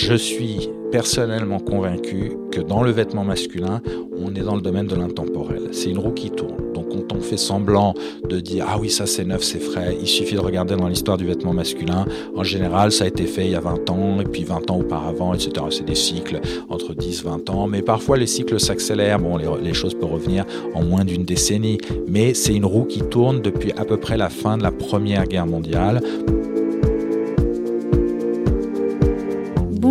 Je suis personnellement convaincu que dans le vêtement masculin, on est dans le domaine de l'intemporel. C'est une roue qui tourne. Donc quand on fait semblant de dire ah oui ça c'est neuf, c'est frais, il suffit de regarder dans l'histoire du vêtement masculin. En général ça a été fait il y a 20 ans et puis 20 ans auparavant, etc. C'est des cycles entre 10, 20 ans. Mais parfois les cycles s'accélèrent. Bon, les, les choses peuvent revenir en moins d'une décennie. Mais c'est une roue qui tourne depuis à peu près la fin de la Première Guerre mondiale.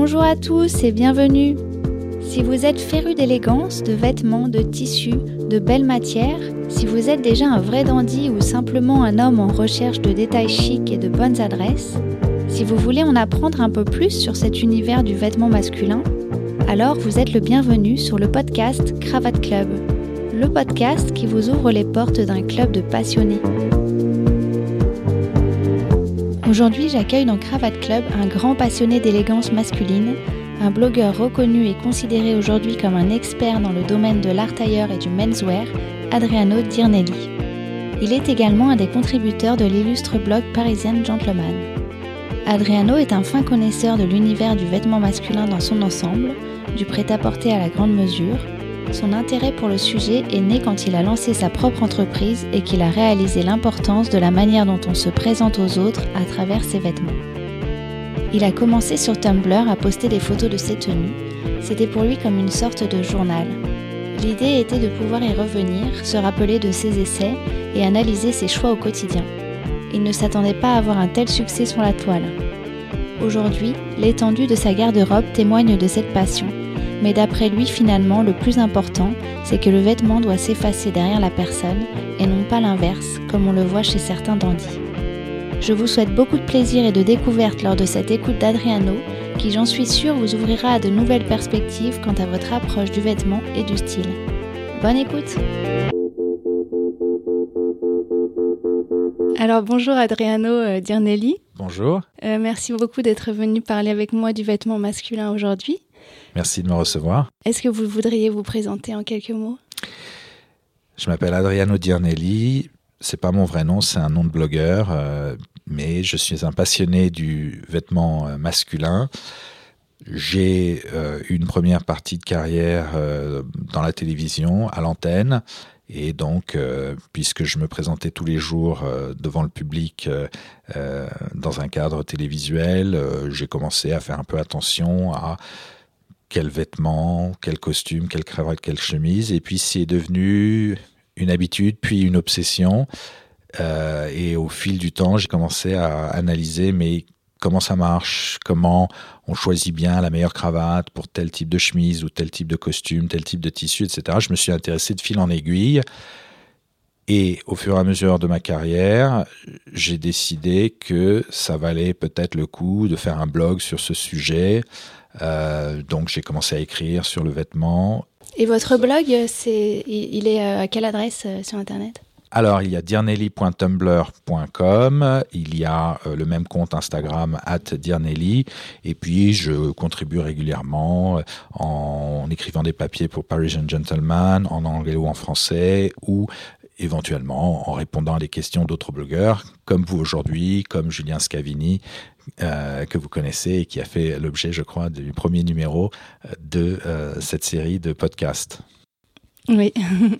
Bonjour à tous et bienvenue. Si vous êtes féru d'élégance, de vêtements, de tissus, de belles matières, si vous êtes déjà un vrai dandy ou simplement un homme en recherche de détails chics et de bonnes adresses, si vous voulez en apprendre un peu plus sur cet univers du vêtement masculin, alors vous êtes le bienvenu sur le podcast Cravate Club, le podcast qui vous ouvre les portes d'un club de passionnés. Aujourd'hui, j'accueille dans Cravate Club un grand passionné d'élégance masculine, un blogueur reconnu et considéré aujourd'hui comme un expert dans le domaine de l'art tailleur et du menswear, Adriano Dirnelli. Il est également un des contributeurs de l'illustre blog Parisian Gentleman. Adriano est un fin connaisseur de l'univers du vêtement masculin dans son ensemble, du prêt-à-porter à la grande mesure, son intérêt pour le sujet est né quand il a lancé sa propre entreprise et qu'il a réalisé l'importance de la manière dont on se présente aux autres à travers ses vêtements. Il a commencé sur Tumblr à poster des photos de ses tenues. C'était pour lui comme une sorte de journal. L'idée était de pouvoir y revenir, se rappeler de ses essais et analyser ses choix au quotidien. Il ne s'attendait pas à avoir un tel succès sur la toile. Aujourd'hui, l'étendue de sa garde-robe témoigne de cette passion mais d'après lui, finalement, le plus important, c'est que le vêtement doit s'effacer derrière la personne et non pas l'inverse, comme on le voit chez certains dandys. Je vous souhaite beaucoup de plaisir et de découverte lors de cette écoute d'Adriano, qui j'en suis sûre vous ouvrira à de nouvelles perspectives quant à votre approche du vêtement et du style. Bonne écoute Alors bonjour Adriano euh, Dirnelli. Bonjour. Euh, merci beaucoup d'être venu parler avec moi du vêtement masculin aujourd'hui. Merci de me recevoir. Est-ce que vous voudriez vous présenter en quelques mots? Je m'appelle Adriano Dirnelli. C'est pas mon vrai nom, c'est un nom de blogueur, euh, mais je suis un passionné du vêtement euh, masculin. J'ai euh, une première partie de carrière euh, dans la télévision, à l'antenne, et donc, euh, puisque je me présentais tous les jours euh, devant le public euh, dans un cadre télévisuel, j'ai commencé à faire un peu attention à quels vêtements, quel costume, quelle cravate, quelle chemise. Et puis c'est devenu une habitude, puis une obsession. Euh, et au fil du temps, j'ai commencé à analyser mais comment ça marche, comment on choisit bien la meilleure cravate pour tel type de chemise ou tel type de costume, tel type de tissu, etc. Je me suis intéressé de fil en aiguille. Et au fur et à mesure de ma carrière, j'ai décidé que ça valait peut-être le coup de faire un blog sur ce sujet. Euh, donc j'ai commencé à écrire sur le vêtement. Et votre blog, c'est, il est à quelle adresse euh, sur Internet? Alors, il y a diarnelli.tumblr.com, il y a euh, le même compte Instagram at et puis je contribue régulièrement euh, en écrivant des papiers pour Parisian Gentleman, en anglais ou en français, ou éventuellement en répondant à des questions d'autres blogueurs, comme vous aujourd'hui, comme Julien Scavini, euh, que vous connaissez et qui a fait l'objet, je crois, du premier numéro euh, de euh, cette série de podcasts. Oui.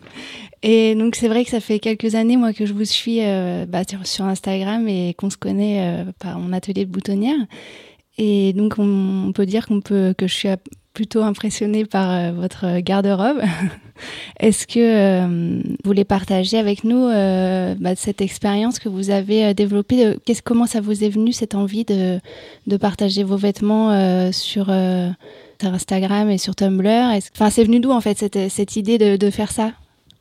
Et donc c'est vrai que ça fait quelques années moi que je vous suis bah, sur Instagram et qu'on se connaît par mon atelier de boutonnière. Et donc on, peut dire qu'on peut que je suis plutôt impressionnée par euh, votre garde-robe. Est-ce que euh, vous voulez partager avec nous euh, bah, cette expérience que vous avez développée comment ça vous est venu cette envie de partager vos vêtements sur Instagram et sur Tumblr? Enfin, c'est venu d'où en fait cette cette idée de de faire ça?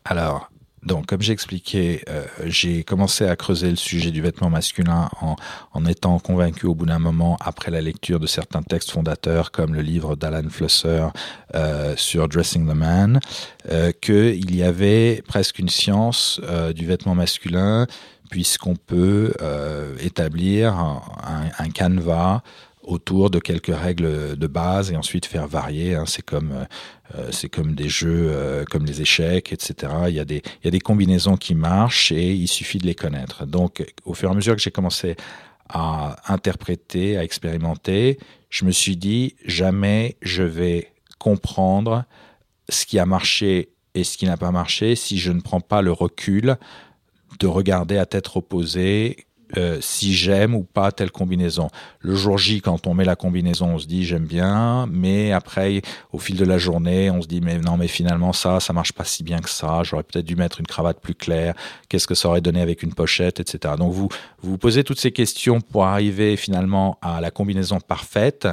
Alors, donc, comme j'ai expliqué, euh, j'ai commencé à creuser le sujet du vêtement masculin en, étant convaincu au bout d'un moment, après la lecture de certains textes fondateurs, comme le livre d'Alan Flusser euh, sur Dressing the Man, euh, qu'il y avait presque une science du vêtement masculin, puisqu'on peut établir un, un, un canevas autour de quelques règles de base et ensuite faire varier. Hein. C'est comme euh, c'est comme des jeux euh, comme les échecs, etc. Il y a des il y a des combinaisons qui marchent et il suffit de les connaître. Donc, au fur et à mesure que j'ai commencé à interpréter, à expérimenter, je me suis dit jamais je vais comprendre ce qui a marché et ce qui n'a pas marché si je ne prends pas le recul de regarder à tête reposée euh, si j'aime ou pas telle combinaison. Le jour J, quand on met la combinaison, on se dit j'aime bien, mais après, au fil de la journée, on se dit mais non, mais finalement ça, ça marche pas si bien que ça. J'aurais peut-être dû mettre une cravate plus claire. Qu'est-ce que ça aurait donné avec une pochette, etc. Donc vous vous, posez toutes ces questions pour arriver finalement à la combinaison parfaite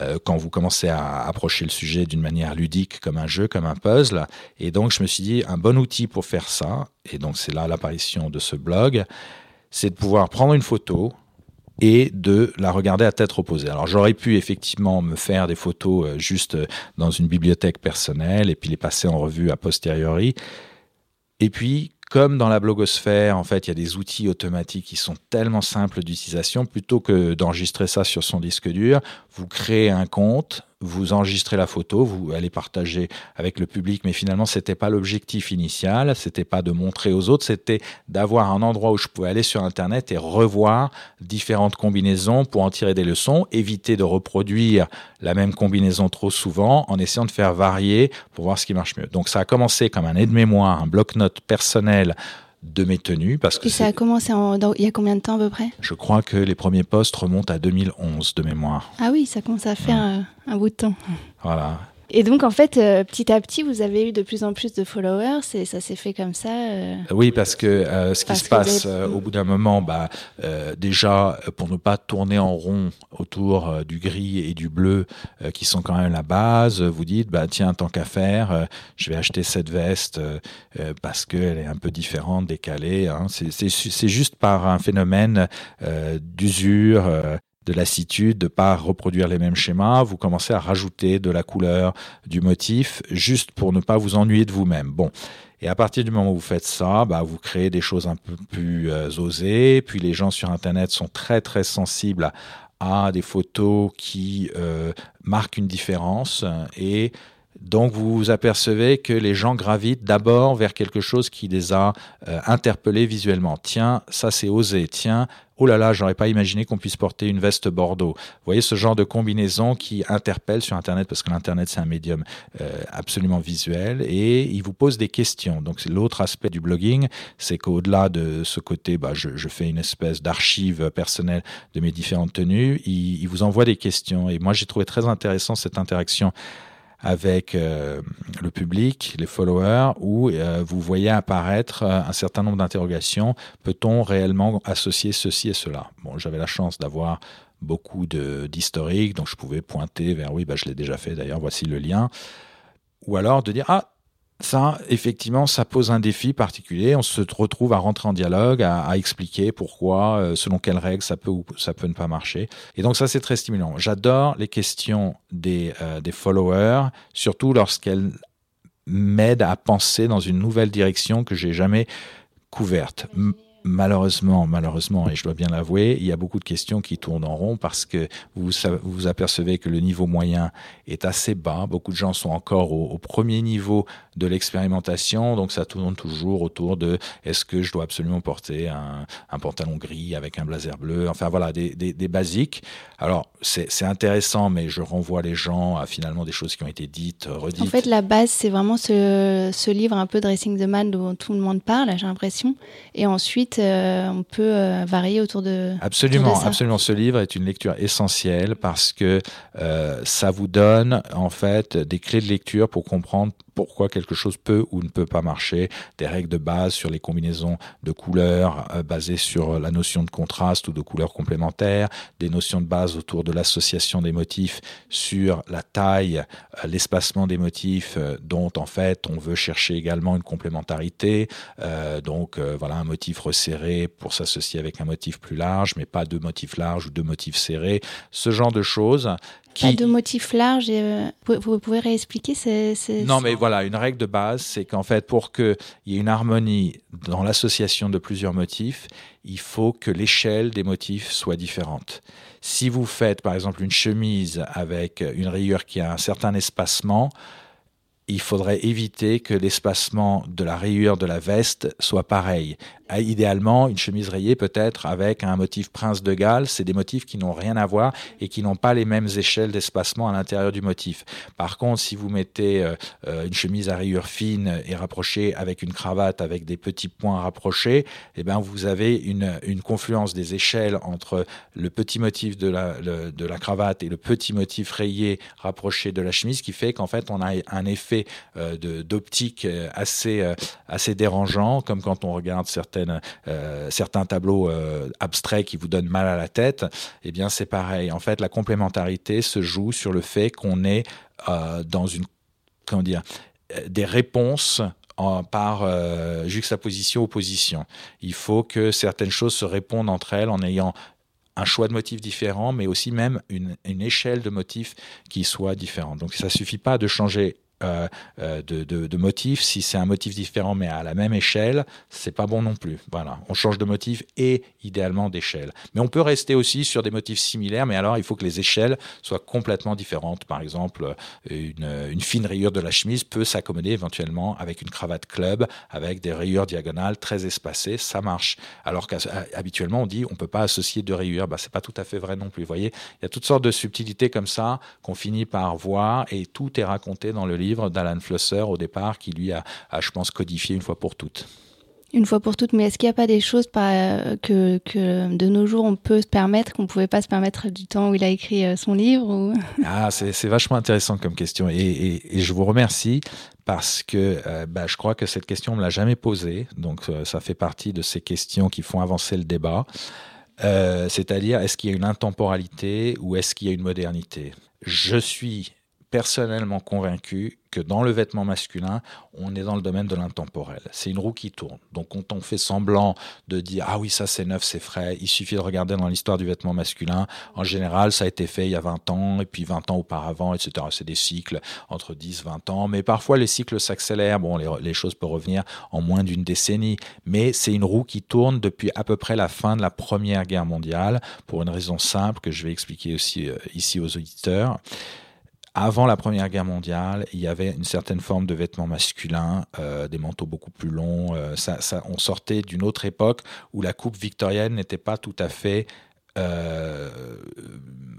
euh, quand vous commencez à approcher le sujet d'une manière ludique, comme un jeu, comme un puzzle. Et donc je me suis dit un bon outil pour faire ça. Et donc c'est là l'apparition de ce blog c'est de pouvoir prendre une photo et de la regarder à tête reposée. Alors j'aurais pu effectivement me faire des photos euh, juste euh, dans une bibliothèque personnelle et puis les passer en revue a posteriori. Et puis, comme dans la blogosphère, en fait, il y a des outils automatiques qui sont tellement simples d'utilisation, plutôt que d'enregistrer ça sur son disque dur, vous créez un compte, vous enregistrez la photo, vous allez partager avec le public, mais finalement, c'était pas l'objectif initial, c'était pas de montrer aux autres, c'était d'avoir un endroit où je pouvais aller sur Internet et revoir différentes combinaisons pour en tirer des leçons, éviter de reproduire la même combinaison trop souvent en essayant de faire varier pour voir ce qui marche mieux. Donc, ça a commencé comme un aide-mémoire, un bloc-notes personnel de mes tenues. Parce que Et ça a commencé il y a combien de temps à peu près? Je crois que les premiers postes remontent à 2011 de mémoire. Ah oui, ça commence à faire un, un bout de temps. Voilà. Et donc, en fait, euh, petit à petit, vous avez eu de plus en plus de followers et ça s'est fait comme ça euh, Oui, parce que euh, ce qui se passe au bout d'un moment, bah, déjà, pour ne pas tourner en rond autour du gris et du bleu, qui sont quand même la base, vous dites, bah, tiens, tant qu'à faire, je vais acheter cette veste parce qu'elle est un peu différente, décalée. Hein. C'est juste par un phénomène d'usure de lassitude, de pas reproduire les mêmes schémas, vous commencez à rajouter de la couleur, du motif, juste pour ne pas vous ennuyer de vous-même. Bon. Et à partir du moment où vous faites ça, bah, vous créez des choses un peu plus euh, osées. Puis les gens sur Internet sont très très sensibles à, des photos qui euh, marquent une différence et donc vous vous apercevez que les gens gravitent d'abord vers quelque chose qui les a euh, interpellés visuellement. Tiens, ça c'est osé. Tiens, oh là là, j'aurais pas imaginé qu'on puisse porter une veste Bordeaux. Vous voyez ce genre de combinaison qui interpelle sur Internet parce que l'Internet c'est un médium euh, absolument visuel et il vous pose des questions. Donc c'est l'autre aspect du blogging, c'est qu'au-delà de ce côté, bah, je, je fais une espèce d'archive personnelle de mes différentes tenues, il, il vous envoie des questions et moi j'ai trouvé très intéressant cette interaction avec euh, le public, les followers, où euh, vous voyez apparaître euh, un certain nombre d'interrogations. Peut-on réellement associer ceci et cela? Bon, j'avais la chance d'avoir beaucoup d'historique, donc je pouvais pointer vers oui, bah, je l'ai déjà fait d'ailleurs, voici le lien. Ou alors de dire ah ça, effectivement, ça pose un défi particulier. On se retrouve à rentrer en dialogue, à, expliquer pourquoi, euh, selon quelles règles, ça peut ou ça peut ne pas marcher. Et donc ça, c'est très stimulant. J'adore les questions des, euh, des followers, surtout lorsqu'elles m'aident à penser dans une nouvelle direction que j'ai jamais couverte malheureusement, malheureusement, et je dois bien l'avouer, il y a beaucoup de questions qui tournent en rond parce que vous vous apercevez que le niveau moyen est assez bas. Beaucoup de gens sont encore au, premier niveau de l'expérimentation, donc ça tourne toujours autour de est-ce que je dois absolument porter un, pantalon gris avec un blazer bleu, enfin voilà, des, basiques. Alors c'est intéressant, mais je renvoie les gens à finalement des choses qui ont été dites, redites. En fait, la base, c'est vraiment ce, ce livre un peu Dressing the Man dont tout le monde parle, j'ai l'impression. Et ensuite, euh, on peut euh, varier autour de. Absolument, absolument. Ce livre est une lecture essentielle parce que euh, ça vous donne en fait des clés de lecture pour comprendre pourquoi quelque chose peut ou ne peut pas marcher, des règles de base sur les combinaisons de couleurs euh, basées sur la notion de contraste ou de couleurs complémentaires, des notions de base autour de l'association des motifs sur la taille, euh, l'espacement des motifs euh, dont en fait on veut chercher également une complémentarité. donc voilà un motif resserré pour s'associer avec un motif plus large, mais pas deux motifs larges ou deux motifs serrés. Ce genre de choses pas de motif large. Euh, vous pouvez réexpliquer Non, mais voilà, une règle de base, c'est qu'en fait, pour qu'il y ait une harmonie dans l'association de plusieurs motifs, il faut que l'échelle des motifs soit différente. Si vous faites, par exemple, une chemise avec une rayure qui a un certain espacement, il faudrait éviter que l'espacement de la rayure de la veste soit pareil. Idéalement, une chemise rayée peut-être avec un motif prince de Galles, c'est des motifs qui n'ont rien à voir et qui n'ont pas les mêmes échelles d'espacement à l'intérieur du motif. Par contre, si vous mettez euh, euh, une chemise à rayures fines et rapprochée avec une cravate avec des petits points rapprochés, eh ben vous avez une, confluence des échelles entre le petit motif de la, de la cravate et le petit motif rayé rapproché de la chemise qui fait qu'en fait on a un effet euh, d'optique assez, assez dérangeant, comme quand on regarde certains euh, certains tableaux euh, abstraits qui vous donnent mal à la tête, eh bien c'est pareil. En fait, la complémentarité se joue sur le fait qu'on est euh, dans une comment dire des réponses par juxtaposition opposition. Il faut que certaines choses se répondent entre elles en ayant un choix de motifs différent, mais aussi même une, une échelle de motifs qui soit différente. Donc ça suffit pas de changer euh, euh, de, de, motif. Si c'est un motif différent mais à la même échelle, c'est pas bon non plus. Voilà, on change de motif et idéalement d'échelle. Mais on peut rester aussi sur des motifs similaires, mais alors il faut que les échelles soient complètement différentes. Par exemple, une, une fine rayure de la chemise peut s'accommoder éventuellement avec une cravate club, avec des rayures diagonales très espacées, ça marche. Alors qu'habituellement on dit on peut pas associer deux rayures, bah c'est pas tout à fait vrai non plus. Vous voyez, il y a toutes sortes de subtilités comme ça qu'on finit par voir et tout est raconté dans le livre livre d'Alan Flusser au départ qui lui a, je pense, codifié une fois pour toutes. Une fois pour toutes, mais est-ce qu'il n'y a pas des choses que, que, de nos jours on peut se permettre, qu'on ne pouvait pas se permettre du temps où il a écrit euh, son livre Ah, c'est vachement intéressant comme question et, je vous remercie parce que euh, bah, je crois que cette question on me l'a jamais posée, donc euh, ça fait partie de ces questions qui font avancer le débat. C'est-à-dire, est-ce qu'il y a une intemporalité ou est-ce qu'il y a une modernité? Je suis personnellement convaincu que dans le vêtement masculin, on est dans le domaine de l'intemporel. C'est une roue qui tourne. Donc quand on fait semblant de dire ah oui ça c'est neuf, c'est frais, il suffit de regarder dans l'histoire du vêtement masculin. En général, ça a été fait il y a 20 ans et puis 20 ans auparavant, etc. C'est des cycles entre 10, 20 ans, mais parfois les cycles s'accélèrent. Bon, les, choses peuvent revenir en moins d'une décennie, mais c'est une roue qui tourne depuis à peu près la fin de la Première Guerre mondiale pour une raison simple que je vais expliquer aussi euh, ici aux auditeurs avant la Première Guerre mondiale, il y avait une certaine forme de vêtements masculins, euh, des manteaux beaucoup plus longs. Euh, ça, on sortait d'une autre époque où la coupe victorienne n'était pas tout à fait euh,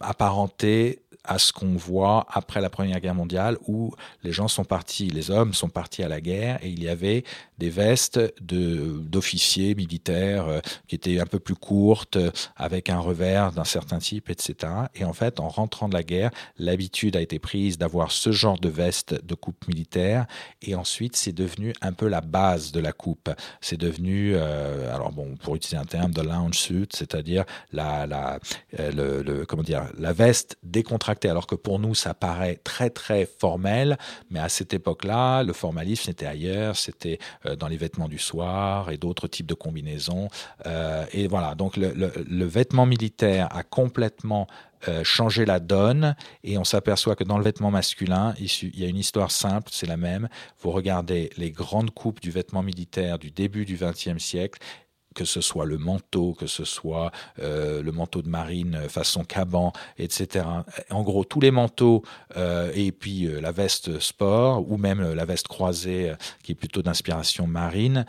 apparentée à ce qu'on voit après la Première Guerre mondiale, où les gens sont partis, les hommes sont partis à la guerre, et il y avait des vestes d'officiers militaires euh, qui étaient un peu plus courtes, avec un revers d'un certain type, etc. Et en fait, en rentrant de la guerre, l'habitude a été prise d'avoir ce genre de veste de coupe militaire, et ensuite c'est devenu un peu la base de la coupe. C'est devenu, euh, alors bon, pour utiliser un terme, de lounge suit, c'est-à-dire la, la, euh, le, comment dire, la veste décontractée. Alors que pour nous, ça paraît très très formel, mais à cette époque-là, le formalisme c'était ailleurs, c'était euh, dans les vêtements du soir et d'autres types de combinaisons. Euh, et voilà, donc le, vêtement militaire a complètement euh, changé la donne et on s'aperçoit que dans le vêtement masculin, il y a une histoire simple, c'est la même. Vous regardez les grandes coupes du vêtement militaire du début du XXe siècle que ce soit le manteau, que ce soit euh, le manteau de marine façon caban, etc. En gros, tous les manteaux euh, et puis euh, la veste sport ou même la veste croisée qui est plutôt d'inspiration marine,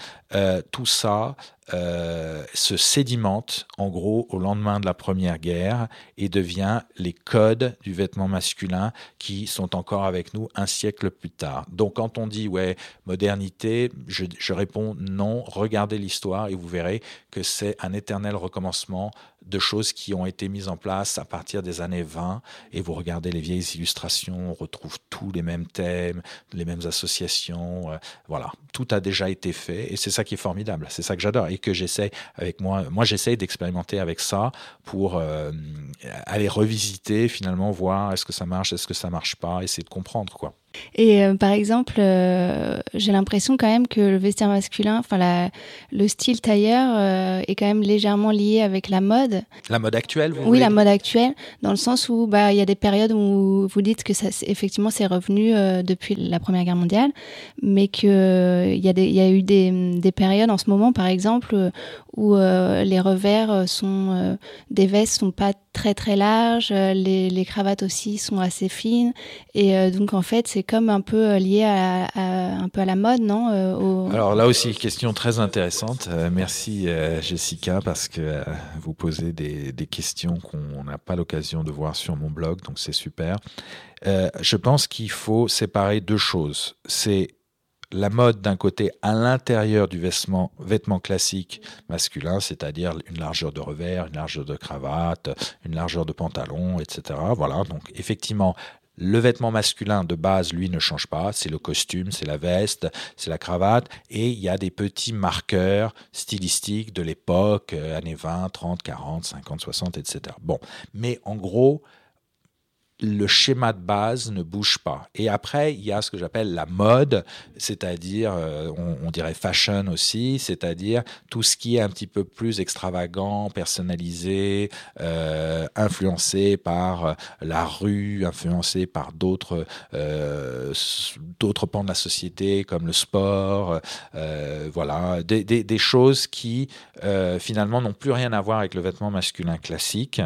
tout ça euh, se sédimente en gros au lendemain de la Première Guerre et devient les codes du vêtement masculin qui sont encore avec nous un siècle plus tard. Donc quand on dit ouais modernité, je, je réponds non. Regardez l'histoire et vous verrez que c'est un éternel recommencement de choses qui ont été mises en place à partir des années 20. Et vous regardez les vieilles illustrations, on retrouve tous les mêmes thèmes, les mêmes associations. Euh, voilà, tout a déjà été fait et c'est ça qui est formidable. C'est ça que j'adore et que j'essaie avec moi. Moi, j'essaie d'expérimenter avec ça pour euh, aller revisiter finalement, voir est-ce que ça marche, est-ce que ça marche pas, essayer de comprendre quoi. Et euh, par exemple, euh, j'ai l'impression quand même que le vestiaire masculin, enfin le style tailleur euh, est quand même légèrement lié avec la mode. La mode actuelle, vous Oui, la mode actuelle, dans le sens où bah il y a des périodes où vous dites que ça effectivement c'est revenu depuis la Première Guerre mondiale, mais que il y a des il y a eu des, des périodes en ce moment, par exemple, où les revers sont des vestes sont pas très très larges, les, les cravates aussi sont assez fines, et donc en fait c'est c'est comme un peu lié à, un peu à la mode, non Alors là aussi, question très intéressante. merci Jessica parce que vous posez des, des questions qu'on n'a pas l'occasion de voir sur mon blog, donc c'est super. je pense qu'il faut séparer deux choses. C'est la mode d'un côté à l'intérieur du vêtement, vêtement classique masculin, c'est-à-dire une largeur de revers, une largeur de cravate, une largeur de pantalon, etc. Voilà, donc effectivement, le vêtement masculin de base, lui, ne change pas. C'est le costume, c'est la veste, c'est la cravate. Et il y a des petits marqueurs stylistiques de l'époque, euh, années 20, 30, 40, 50, 60, etc. Bon. Mais en gros, le schéma de base ne bouge pas. Et après, il y a ce que j'appelle la mode, c'est-à-dire, euh, on, dirait fashion aussi, c'est-à-dire tout ce qui est un petit peu plus extravagant, personnalisé, euh, influencé par la rue, influencé par d'autres euh, d'autres pans de la société comme le sport, voilà, des, des, choses qui finalement n'ont plus rien à voir avec le vêtement masculin classique.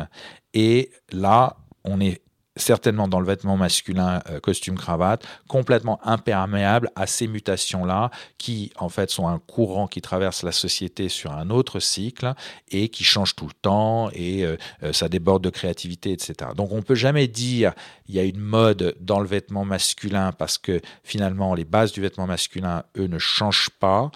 Et là, on est certainement dans le vêtement masculin, euh, costume, cravate, complètement imperméable à ces mutations-là, qui en fait sont un courant qui traverse la société sur un autre cycle et qui change tout le temps et euh, euh, ça déborde de créativité, etc. Donc on peut jamais dire il y a une mode dans le vêtement masculin parce que finalement les bases du vêtement masculin, eux, ne changent pas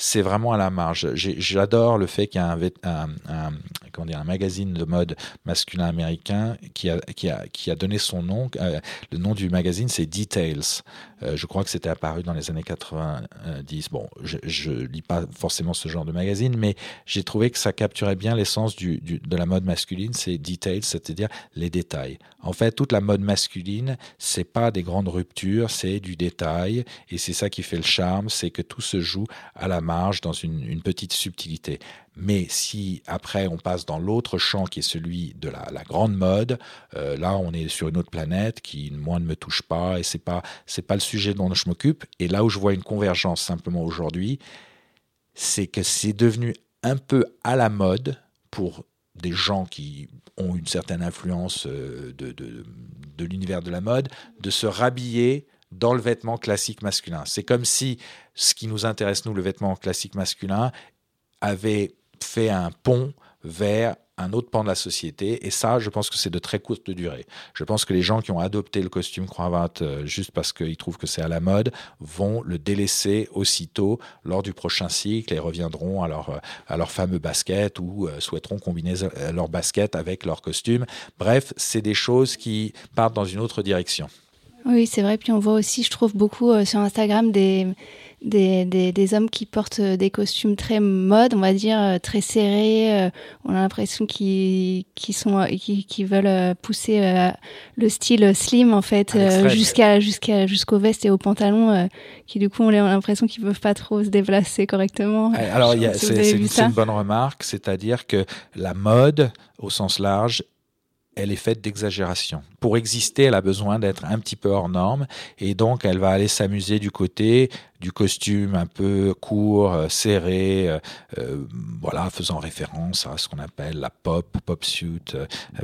c'est vraiment à la marge. J'adore le fait qu'il y a un, comment dire, un magazine de mode masculin américain qui a, qui a, qui a donné son nom. Euh, le nom du magazine, c'est Details. Euh, je crois que c'était apparu dans les années 90. Bon, je ne lis pas forcément ce genre de magazine, mais j'ai trouvé que ça capturait bien l'essence du, de la mode masculine, c'est Details, c'est-à-dire les détails. En fait, toute la mode masculine, c'est pas des grandes ruptures, c'est du détail, et c'est ça qui fait le charme, c'est que tout se joue à la marge, dans une, petite subtilité. Mais si après on passe dans l'autre champ qui est celui de la, grande mode, euh, là on est sur une autre planète qui moi ne me touche pas et c'est pas c'est pas le sujet dont je m'occupe. Et là où je vois une convergence simplement aujourd'hui, c'est que c'est devenu un peu à la mode pour des gens qui ont une certaine influence euh, de, de l'univers de la mode, de se rhabiller dans le vêtement classique masculin. C'est comme si ce qui nous intéresse, nous, le vêtement classique masculin, avait fait un pont vers un autre pan de la société. Et ça, je pense que c'est de très courte durée. Je pense que les gens qui ont adopté le costume cravate euh, juste parce qu'ils trouvent que c'est à la mode vont le délaisser aussitôt lors du prochain cycle et reviendront à leur, euh, fameux basket ou euh, souhaiteront combiner leur basket avec leur costume. Bref, c'est des choses qui partent dans une autre direction. Oui, c'est vrai. Puis on voit aussi, je trouve beaucoup euh, sur Instagram des, des, des, hommes qui portent euh, des costumes très mode, on va dire, euh, très serrés. on a l'impression qu'ils sont qui, qui veulent pousser le style slim en fait jusqu'à jusqu'à jusqu'aux vestes et aux pantalons, qui du coup on a l'impression qu'ils peuvent pas trop se déplacer correctement. Alors c'est une bonne remarque, c'est-à-dire que la mode au sens large elle est faite d'exagération. Pour exister, elle a besoin d'être un petit peu hors norme et donc elle va aller s'amuser du côté du costume un peu court, euh, serré, euh, euh, voilà, faisant référence à ce qu'on appelle la pop, pop suit,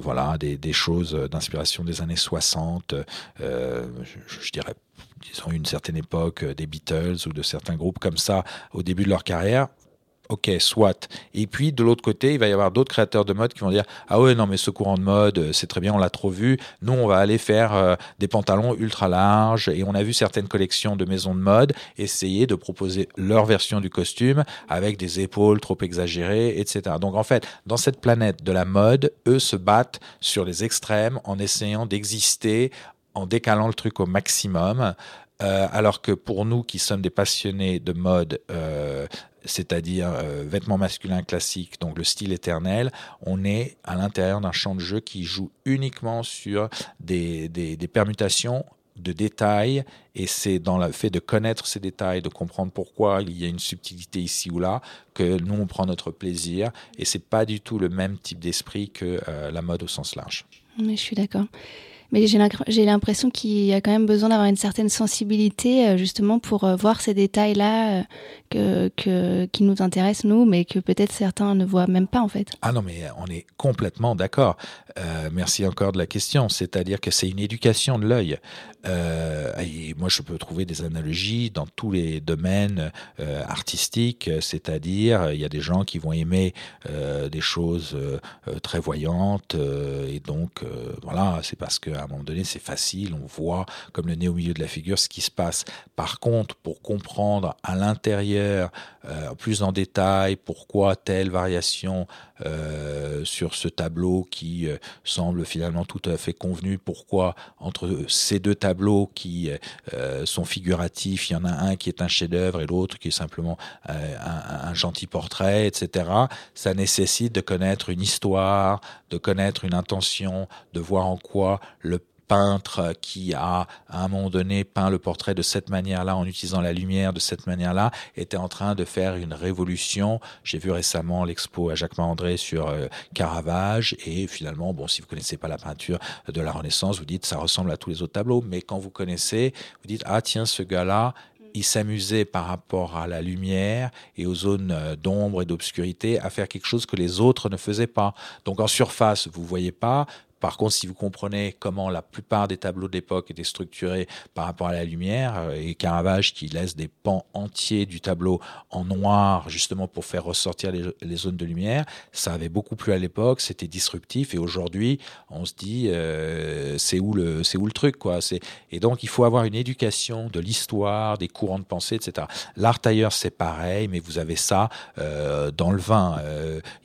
voilà, des, choses d'inspiration des années 60, je, dirais disons une certaine époque des Beatles ou de certains groupes comme ça au début de leur carrière Ok, soit. Et puis de l'autre côté, il va y avoir d'autres créateurs de mode qui vont dire ah ouais non mais ce courant de mode euh, c'est très bien, on l'a trop vu. Nous on va aller faire euh, des pantalons ultra larges et on a vu certaines collections de maisons de mode essayer de proposer leur version du costume avec des épaules trop exagérées, etc. Donc en fait dans cette planète de la mode, eux se battent sur les extrêmes en essayant d'exister en décalant le truc au maximum. Euh, alors que pour nous qui sommes des passionnés de mode, euh, c'est-à-dire euh, vêtements masculins classiques, donc le style éternel, on est à l'intérieur d'un champ de jeu qui joue uniquement sur des, permutations de détails et c'est dans le fait de connaître ces détails, de comprendre pourquoi il y a une subtilité ici ou là que nous on prend notre plaisir et c'est pas du tout le même type d'esprit que la mode au sens large. Mais je suis d'accord. Mais j'ai l'impression qu'il y a quand même besoin d'avoir une certaine sensibilité euh, justement pour euh, voir ces détails-là euh, que, qui nous intéressent, nous, mais que peut-être certains ne voient même pas en fait. Ah non, mais on est complètement d'accord. merci encore de la question. C'est-à-dire que c'est une éducation de l'œil. et moi, je peux trouver des analogies dans tous les domaines artistiques. C'est-à-dire, il y a des gens qui vont aimer des choses très voyantes. et donc, voilà, c'est parce que à un moment donné, c'est facile, on voit comme le nez au milieu de la figure ce qui se passe. Par contre, pour comprendre à l'intérieur, euh, plus en détail, pourquoi telle variation euh, sur ce tableau qui euh, semble finalement tout à fait convenu, pourquoi entre ces deux tableaux qui sont figuratifs, il y en a un qui est un chef-d'œuvre et l'autre qui est simplement un, un gentil portrait, etc. Ça nécessite de connaître une histoire, de connaître une intention, de voir en quoi le peintre qui a à un moment donné peint le portrait de cette manière-là en utilisant la lumière de cette manière-là était en train de faire une révolution. J'ai vu récemment l'expo à Jacques André sur euh, Caravage et finalement bon si vous connaissez pas la peinture de la Renaissance vous dites ça ressemble à tous les autres tableaux mais quand vous connaissez vous dites ah tiens ce gars-là il s'amusait par rapport à la lumière et aux zones euh, d'ombre et d'obscurité à faire quelque chose que les autres ne faisaient pas. Donc en surface, vous voyez pas, par contre, si vous comprenez comment la plupart des tableaux d'époque étaient structurés par rapport à la lumière, euh, et Caravage qui laisse des pans entiers du tableau en noir justement pour faire ressortir les, zones de lumière, ça avait beaucoup plu à l'époque, c'était disruptif, et aujourd'hui, on se dit, euh, c'est où le, où le truc, quoi. Et donc il faut avoir une éducation de l'histoire, des courants de pensée, etc. L'art ailleurs, c'est pareil, mais vous avez ça euh, dans le vin.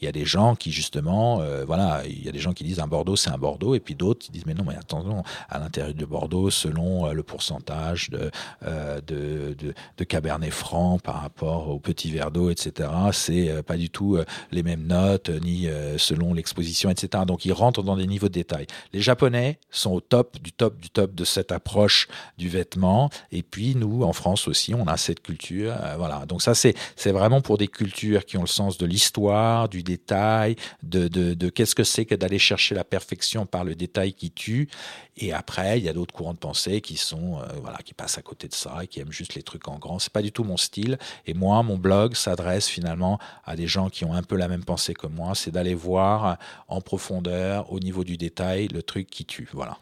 Il y a des gens qui justement, voilà, il y a des gens qui disent un Bordeaux, c'est un Bordeaux, et puis d'autres qui disent mais non, mais attention, à l'intérieur de Bordeaux, selon euh, le pourcentage de, euh, de, de, Cabernet Franc par rapport au petit verre d'eau, etc., c'est euh, pas du tout les mêmes notes, ni selon l'exposition, etc. Donc ils rentrent dans des niveaux de détail. Les Japonais sont au top du top du top de cette approche du vêtement, et puis nous, en France aussi, on a cette culture. voilà. Donc ça, c'est vraiment pour des cultures qui ont le sens de l'histoire, du détail, de, de, de qu'est-ce que c'est que d'aller chercher la perfection par le détail qui tue. Et après, il y a d'autres courants de pensée qui sont, euh, voilà, qui passent à côté de ça et qui aiment juste les trucs en grand. C'est pas du tout mon style. Et moi, mon blog s'adresse finalement à des gens qui ont un peu la même pensée que moi. C'est d'aller voir en profondeur, au niveau du détail, le truc qui tue. Voilà.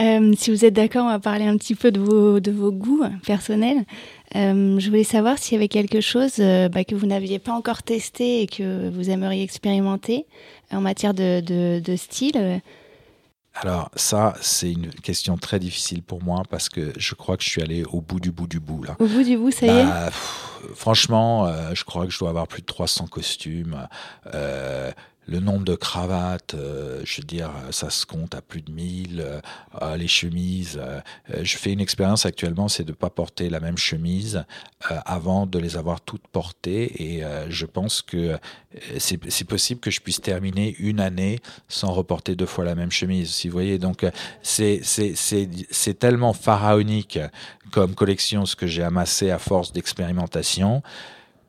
Euh, si vous êtes d'accord, on va parler un petit peu de vos, de vos goûts personnels. Euh, je voulais savoir s'il y avait quelque chose bah, que vous n'aviez pas encore testé et que vous aimeriez expérimenter en matière de, de, style alors ça, c'est une question très difficile pour moi parce que je crois que je suis allé au bout du bout du bout là. Au bout du bout, ça y est. Bah, franchement, euh, je crois que je dois avoir plus de 300 costumes. Euh, le nombre de cravates, euh, je veux dire, ça se compte à plus de 1000. Euh, les chemises, euh, je fais une expérience actuellement, c'est de ne pas porter la même chemise avant de les avoir toutes portées. Et je pense que c'est possible que je puisse terminer une année sans reporter deux fois la même chemise. Si vous voyez, donc c'est tellement pharaonique comme collection ce que j'ai amassé à force d'expérimentation.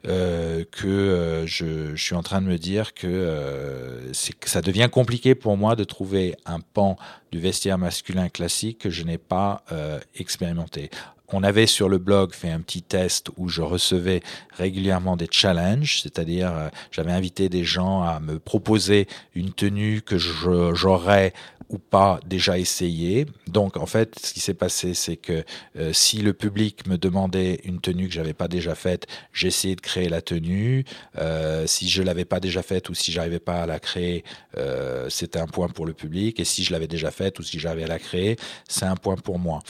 Euh, que euh, je, je, suis en train de me dire que, euh, que ça devient compliqué pour moi de trouver un pan du vestiaire masculin classique que je n'ai pas euh, expérimenté. On avait sur le blog fait un petit test où je recevais régulièrement des challenges, c'est-à-dire j'avais invité des gens à me proposer une tenue que j'aurais ou pas déjà essayé. Donc en fait, ce qui s'est passé, c'est que euh, si le public me demandait une tenue que j'avais pas déjà faite, j'essayais de créer la tenue. Euh, si je l'avais pas déjà faite ou si j'arrivais pas à la créer, euh, c'était un point pour le public. Et si je l'avais déjà faite ou si j'avais à la créer, c'est un point pour moi.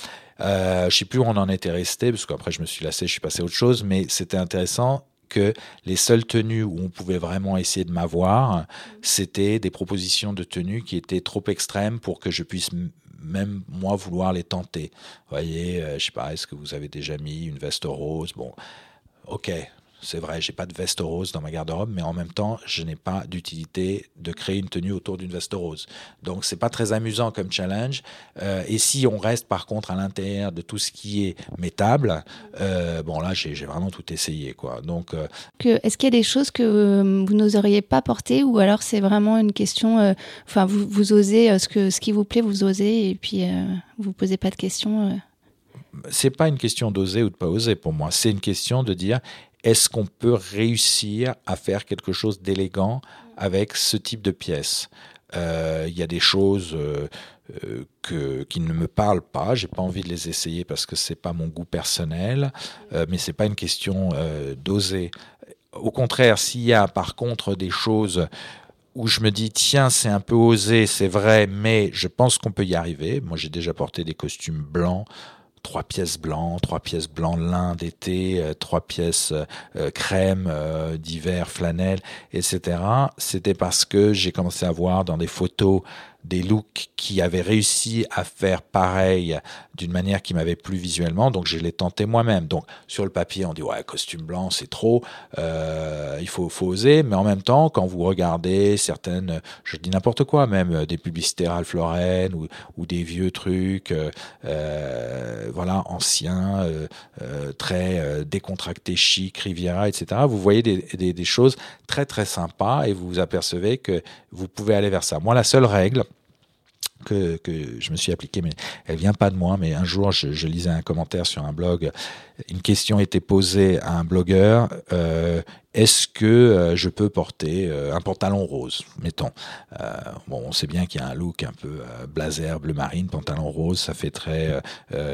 Euh, je sais plus où on en était resté parce qu'après je me suis lassé, je suis passé à autre chose, mais c'était intéressant que les seules tenues où on pouvait vraiment essayer de m'avoir, c'était des propositions de tenues qui étaient trop extrêmes pour que je puisse même moi vouloir les tenter. Vous voyez, euh, je sais pas, est-ce que vous avez déjà mis une veste rose? Bon, ok, C'est vrai, j'ai pas de veste rose dans ma garde-robe, mais en même temps, je n'ai pas d'utilité de créer une tenue autour d'une veste rose. Donc, c'est pas très amusant comme challenge. Euh, et si on reste par contre à l'intérieur de tout ce qui est métable, euh, bon là, j'ai vraiment tout essayé, quoi. Donc, euh, est-ce qu'il y a des choses que vous n'oseriez pas porter, ou alors c'est vraiment une question, enfin, vous, vous osez ce que ce qui vous plaît, vous osez, et puis vous posez pas de questions c'est pas une question d'oser ou de pas oser pour moi. C'est une question de dire est-ce qu'on peut réussir à faire quelque chose d'élégant avec ce type de pièce? Euh, Il y a des choses euh, euh, qui ne me parlent pas. J'ai pas envie de les essayer parce que c'est pas mon goût personnel, mais c'est pas une question d'oser. Au contraire, s'il y a par contre des choses où je me dis tiens c'est un peu osé, c'est vrai, mais je pense qu'on peut y arriver. Moi j'ai déjà porté des costumes blancs trois pièces blancs, trois pièces blancs lin d'été, euh, trois pièces euh, crème euh, d'hiver, flanelle, etc. C'était parce que j'ai commencé à voir dans des photos des looks qui avaient réussi à faire pareil d'une manière qui m'avait plu visuellement, donc je l'ai tenté moi-même. Donc sur le papier, on dit ouais costume blanc c'est trop, euh, il faut, faut oser, mais en même temps quand vous regardez certaines, je dis n'importe quoi, même des publicités Ralph Lauren ou, ou des vieux trucs, euh, voilà anciens, euh, euh très euh, décontractés, chic, Riviera, etc. Vous voyez des, des, des choses très très sympas et vous vous apercevez que vous pouvez aller vers ça. Moi la seule règle que, je me suis appliqué, mais elle vient pas de moi. Mais un jour, je, lisais un commentaire sur un blog. Une question était posée à un blogueur euh, Est-ce que euh, je peux porter euh, un pantalon rose Mettons? Bon, on sait bien qu'il y a un look un peu blazer, bleu marine, pantalon rose. Ça fait très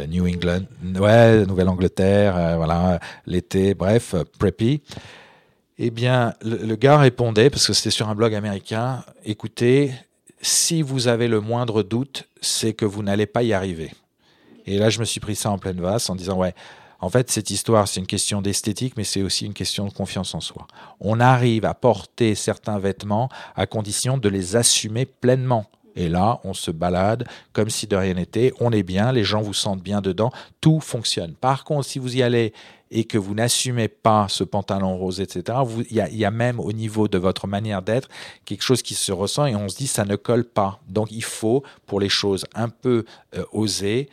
New England, ouais, Nouvelle-Angleterre, voilà, l'été. Bref, preppy. Eh bien, le gars répondait parce que c'était sur un blog américain. Écoutez, si vous avez le moindre doute, c'est que vous n'allez pas y arriver. Et là, je me suis pris ça en pleine vasse en disant, ouais, en fait, cette histoire, c'est une question d'esthétique, mais c'est aussi une question de confiance en soi. On arrive à porter certains vêtements à condition de les assumer pleinement. Et là, on se balade comme si de rien n'était. On est bien, les gens vous sentent bien dedans, tout fonctionne. Par contre, si vous y allez et que vous n'assumez pas ce pantalon rose, etc., il y, a, même au niveau de votre manière d'être quelque chose qui se ressent et on se dit ça ne colle pas. Donc il faut, pour les choses un peu euh, osées,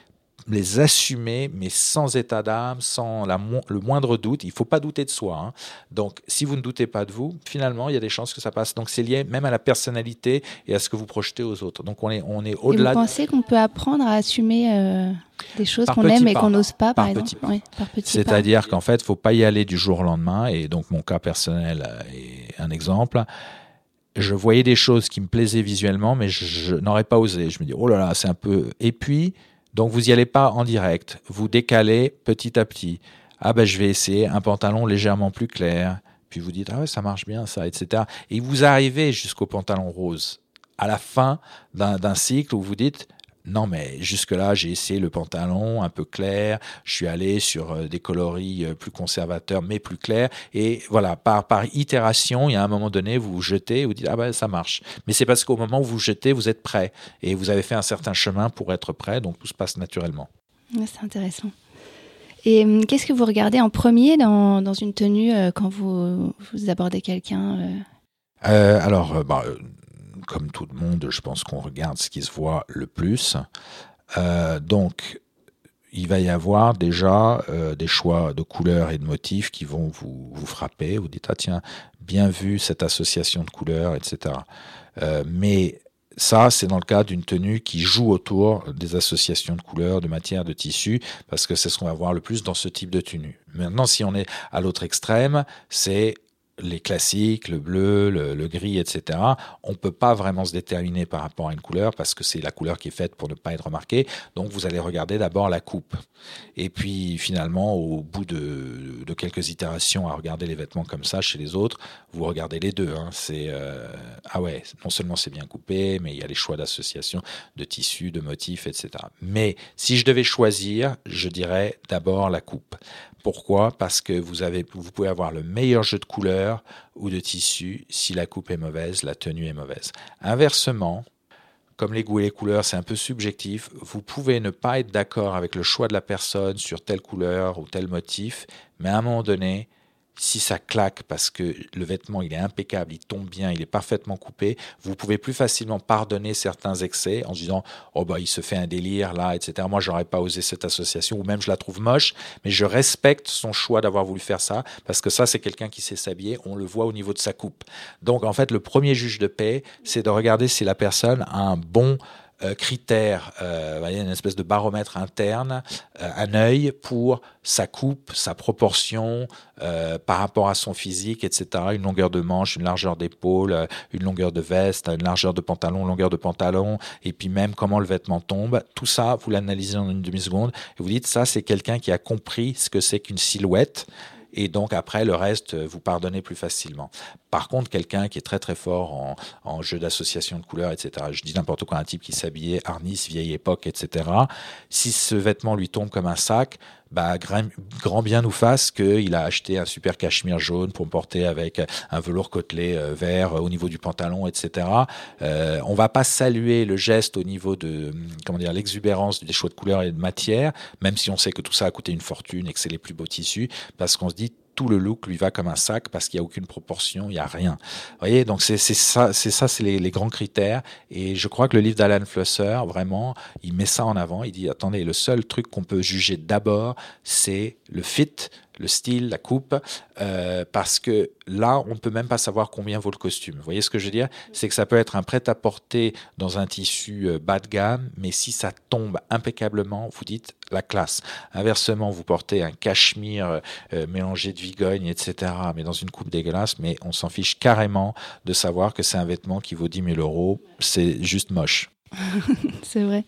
les assumer, mais sans état d'âme, sans la, le moindre doute. Il faut pas douter de soi. Hein. Donc, si vous ne doutez pas de vous, finalement, il y a des chances que ça passe. Donc, c'est lié même à la personnalité et à ce que vous projetez aux autres. Donc, on est, on est au-delà. Vous pensez qu'on peut apprendre à assumer euh, des choses qu'on aime et qu'on n'ose pas, par, par exemple? C'est-à-dire qu'en fait, faut pas y aller du jour au lendemain. Et donc, mon cas personnel est un exemple je voyais des choses qui me plaisaient visuellement, mais je, je n'aurais pas osé. Je me dis, oh là là, c'est un peu. Et puis, donc vous n'y allez pas en direct, vous décalez petit à petit. Ah ben je vais essayer un pantalon légèrement plus clair. Puis vous dites ah ouais ça marche bien ça, etc. Et vous arrivez jusqu'au pantalon rose. À la fin d'un cycle où vous dites non, mais jusque-là, j'ai essayé le pantalon un peu clair. Je suis allé sur euh, des coloris euh, plus conservateurs, mais plus clairs. Et voilà, par, par itération, il y a un moment donné, vous vous jetez, vous dites, ah ben, ça marche. Mais c'est parce qu'au moment où vous jetez, vous êtes prêt. Et vous avez fait un certain chemin pour être prêt. Donc, tout se passe naturellement. c'est intéressant. Et hum, qu'est-ce que vous regardez en premier dans, dans une tenue euh, quand vous, vous abordez quelqu'un Alors, bah, comme tout le monde, je pense qu'on regarde ce qui se voit le plus. Euh, donc, il va y avoir déjà euh, des choix de couleurs et de motifs qui vont vous, vous frapper. Vous dites, ah tiens, bien vu cette association de couleurs, etc. Euh, mais ça, c'est dans le cas d'une tenue qui joue autour des associations de couleurs, de matières, de tissus, parce que c'est ce qu'on va voir le plus dans ce type de tenue. Maintenant, si on est à l'autre extrême, c'est les classiques, le bleu, le, gris, etc., on peut pas vraiment se déterminer par rapport à une couleur parce que c'est la couleur qui est faite pour ne pas être remarquée. Donc vous allez regarder d'abord la coupe. Et puis finalement, au bout de, quelques itérations à regarder les vêtements comme ça chez les autres, vous regardez les deux. Hein. C'est euh, ah ouais, non seulement c'est bien coupé, mais il y a les choix d'association de tissus, de motifs, etc. Mais si je devais choisir, je dirais d'abord la coupe. Pourquoi? Parce que vous, pouvez avoir le meilleur jeu de couleurs ou de tissu. Si la coupe est mauvaise, la tenue est mauvaise. Inversement, comme les goûts et les couleurs, c'est un peu subjectif, vous pouvez ne pas être d'accord avec le choix de la personne sur telle couleur ou tel motif, mais à un moment donné, si ça claque parce que le vêtement il est impeccable, il tombe bien, il est parfaitement coupé, vous pouvez plus facilement pardonner certains excès en se disant oh bah il se fait un délire là, etc. Moi j'aurais pas osé cette association ou même je la trouve moche, mais je respecte son choix d'avoir voulu faire ça parce que ça c'est quelqu'un qui sait s'habiller, on le voit au niveau de sa coupe. Donc en fait le premier juge de paix c'est de regarder si la personne a un bon critères, euh, une espèce de baromètre interne, euh, un œil pour sa coupe, sa proportion euh, par rapport à son physique, etc. Une longueur de manche, une largeur d'épaule, une longueur de veste, une largeur de pantalon, longueur de pantalon, et puis même comment le vêtement tombe. Tout ça, vous l'analysez en une demi-seconde et vous dites ça, c'est quelqu'un qui a compris ce que c'est qu'une silhouette et donc après le reste vous pardonnez plus facilement. Par contre, quelqu'un qui est très très fort en, jeu d'association de couleurs, etc. Je dis n'importe quoi, un type qui s'habillait Arnis, vieille époque, etc. Si ce vêtement lui tombe comme un sac, bah, grand bien nous fasse qu'il a acheté un super cachemire jaune pour porter avec un velours côtelé euh, vert au niveau du pantalon, etc. Euh, on va pas saluer le geste au niveau de comment dire l'exubérance des choix de couleurs et de matière, même si on sait que tout ça a coûté une fortune et que c'est les plus beaux tissus, parce qu'on se dit tout le look lui va comme un sac parce qu'il n'y a aucune proportion, il n'y a rien. Vous voyez, donc c'est ça, c'est ça, c'est les, les, grands critères. Et je crois que le livre d'Alan Flusser, vraiment, il met ça en avant. Il dit, attendez, le seul truc qu'on peut juger d'abord, c'est le fit, le style, la coupe, euh, parce que là, on ne peut même pas savoir combien vaut le costume. Vous voyez ce que je veux dire? C'est que ça peut être un prêt-à-porter dans un tissu euh, bas de gamme, mais si ça tombe impeccablement, vous dites la classe. Inversement, vous portez un cachemire euh, mélangé de vigogne, etc., mais dans une coupe dégueulasse, mais on s'en fiche carrément de savoir que c'est un vêtement qui vaut 10 000 euros. C'est juste moche. c'est vrai.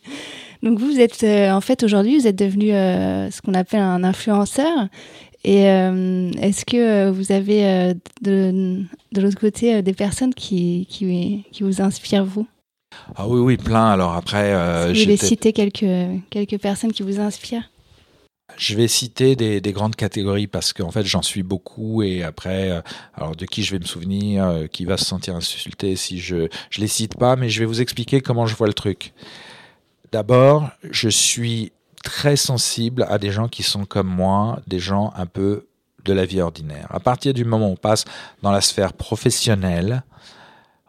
Donc vous, êtes en fait aujourd'hui, vous êtes devenu ce qu'on appelle un influenceur. Et euh, est-ce que euh, vous avez euh, de, de l'autre côté des personnes qui, qui, qui, vous inspirent, vous? Ah oui, oui, plein. Alors après... Euh, vous voulez citer quelques, quelques personnes qui vous inspirent? Je vais citer des, des, grandes catégories parce qu'en fait j'en suis beaucoup et après alors de qui je vais me souvenir qui va se sentir insulté si je je les cite pas mais je vais vous expliquer comment je vois le truc. D'abord, je suis très sensible à des gens qui sont comme moi, des gens un peu de la vie ordinaire. À partir du moment où on passe dans la sphère professionnelle,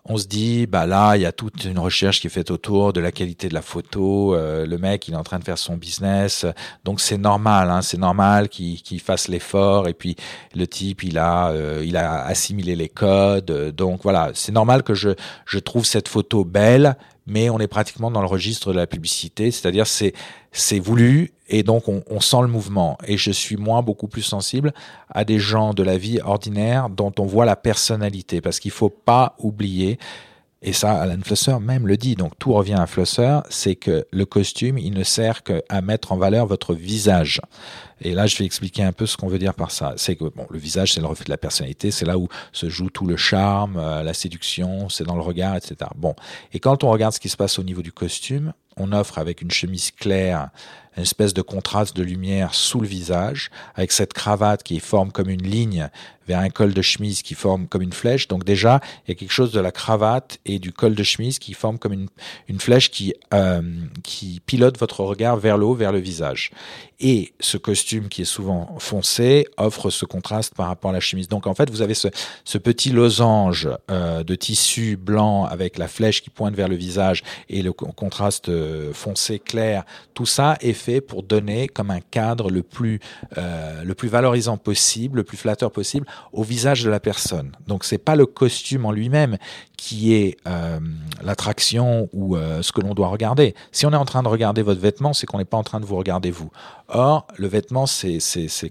on se dit, bah là, il y a toute une recherche qui est faite autour de la qualité de la photo. Euh, le mec, il est en train de faire son business, donc c'est normal, hein, c'est normal qu'il fasse l'effort. Et puis le type, il a, euh, il a assimilé les codes. donc voilà, c'est normal que je je trouve cette photo belle, mais on est pratiquement dans le registre de la publicité, c'est-à-dire c'est c'est voulu et donc on, sent le mouvement. Et je suis moins beaucoup plus sensible à des gens de la vie ordinaire dont on voit la personnalité, parce qu'il faut pas oublier. Et ça, Alan Flusser même le dit, donc tout revient à Flusser, c'est que le costume, il ne sert qu'à mettre en valeur votre visage. Et là, je vais expliquer un peu ce qu'on veut dire par ça. C'est que bon, le visage, c'est le reflet de la personnalité, c'est là où se joue tout le charme, euh, la séduction, c'est dans le regard, etc. Bon, et quand on regarde ce qui se passe au niveau du costume, on offre avec une chemise claire une espèce de contraste de lumière sous le visage, avec cette cravate qui forme comme une ligne vers un col de chemise qui forme comme une flèche. Donc déjà, il y a quelque chose de la cravate et du col de chemise qui forme comme une, une flèche qui, euh, qui pilote votre regard vers le haut, vers le visage. Et ce costume qui est souvent foncé offre ce contraste par rapport à la chemise. Donc en fait, vous avez ce, petit losange euh, de tissu blanc avec la flèche qui pointe vers le visage et le contraste euh, foncé clair. Tout ça est fait pour donner comme un cadre le plus euh, le plus valorisant possible, le plus flatteur possible au visage de la personne. Donc c'est pas le costume en lui-même qui est l'attraction ou ce que l'on doit regarder. Si on est en train de regarder votre vêtement, c'est qu'on n'est pas en train de vous regarder vous. Or, le vêtement, c'est,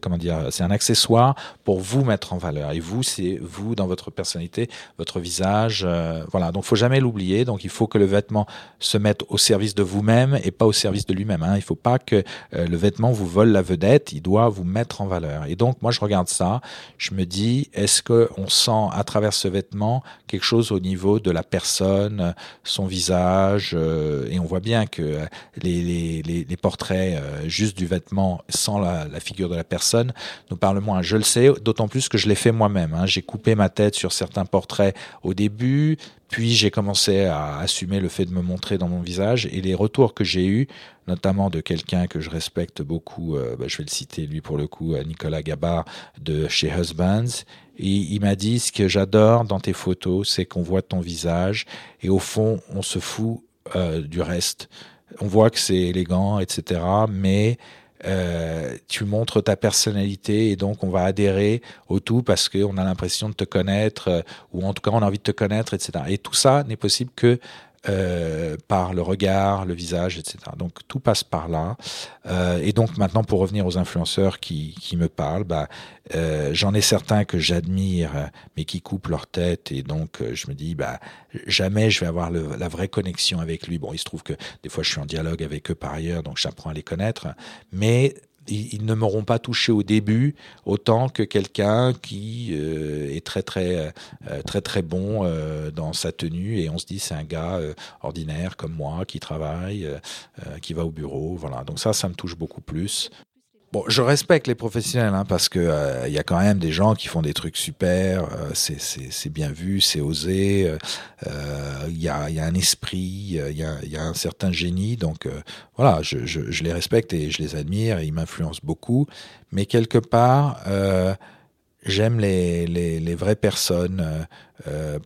comment dire, c'est un accessoire pour vous mettre en valeur. Et vous, c'est vous dans votre personnalité, votre visage. Euh, voilà. Donc, faut jamais l'oublier. Donc, il faut que le vêtement se mette au service de vous-même et pas au service de lui-même. Hein. Il faut pas que euh, le vêtement vous vole la vedette. Il doit vous mettre en valeur. Et donc, moi, je regarde ça. Je me dis, est-ce que on sent à travers ce vêtement quelque chose au niveau de la personne, son visage, euh, et on voit bien que les, les, les, les portraits juste du vêtement sans la, figure de la personne nous parle moins. Je le sais, d'autant plus que je l'ai fait moi-même. Hein. J'ai coupé ma tête sur certains portraits au début, puis j'ai commencé à assumer le fait de me montrer dans mon visage et les retours que j'ai eus, notamment de quelqu'un que je respecte beaucoup, euh, bah, je vais le citer lui pour le coup, Nicolas Gabard de chez Husbands, et il m'a dit ce que j'adore dans tes photos, c'est qu'on voit ton visage et au fond on se fout euh, du reste. On voit que c'est élégant, etc. Mais euh, tu montres ta personnalité et donc on va adhérer au tout parce qu'on a l'impression de te connaître euh, ou en tout cas on a envie de te connaître, etc. Et tout ça n'est possible que euh, par le regard, le visage, etc. Donc tout passe par là. Euh, et donc maintenant, pour revenir aux influenceurs qui, qui me parlent, bah, euh, j'en ai certains que j'admire, mais qui coupent leur tête. Et donc je me dis, bah, jamais je vais avoir la vraie connexion avec lui. Bon, il se trouve que des fois je suis en dialogue avec eux par ailleurs, donc j'apprends à les connaître. Mais ils, ne m'auront pas touché au début autant que quelqu'un qui euh, est très très euh, très très bon euh, dans sa tenue et on se dit c'est un gars ordinaire comme moi qui travaille, qui va au bureau, voilà. Donc ça, ça me touche beaucoup plus. Bon, je respecte les professionnels hein, parce que il euh, y a quand même des gens qui font des trucs super, euh, c'est bien vu, c'est osé, il euh, y, a, y, a, un esprit, il y a, un certain génie, donc voilà, je, les respecte et je les admire, et ils m'influencent beaucoup, mais quelque part, j'aime les, vraies personnes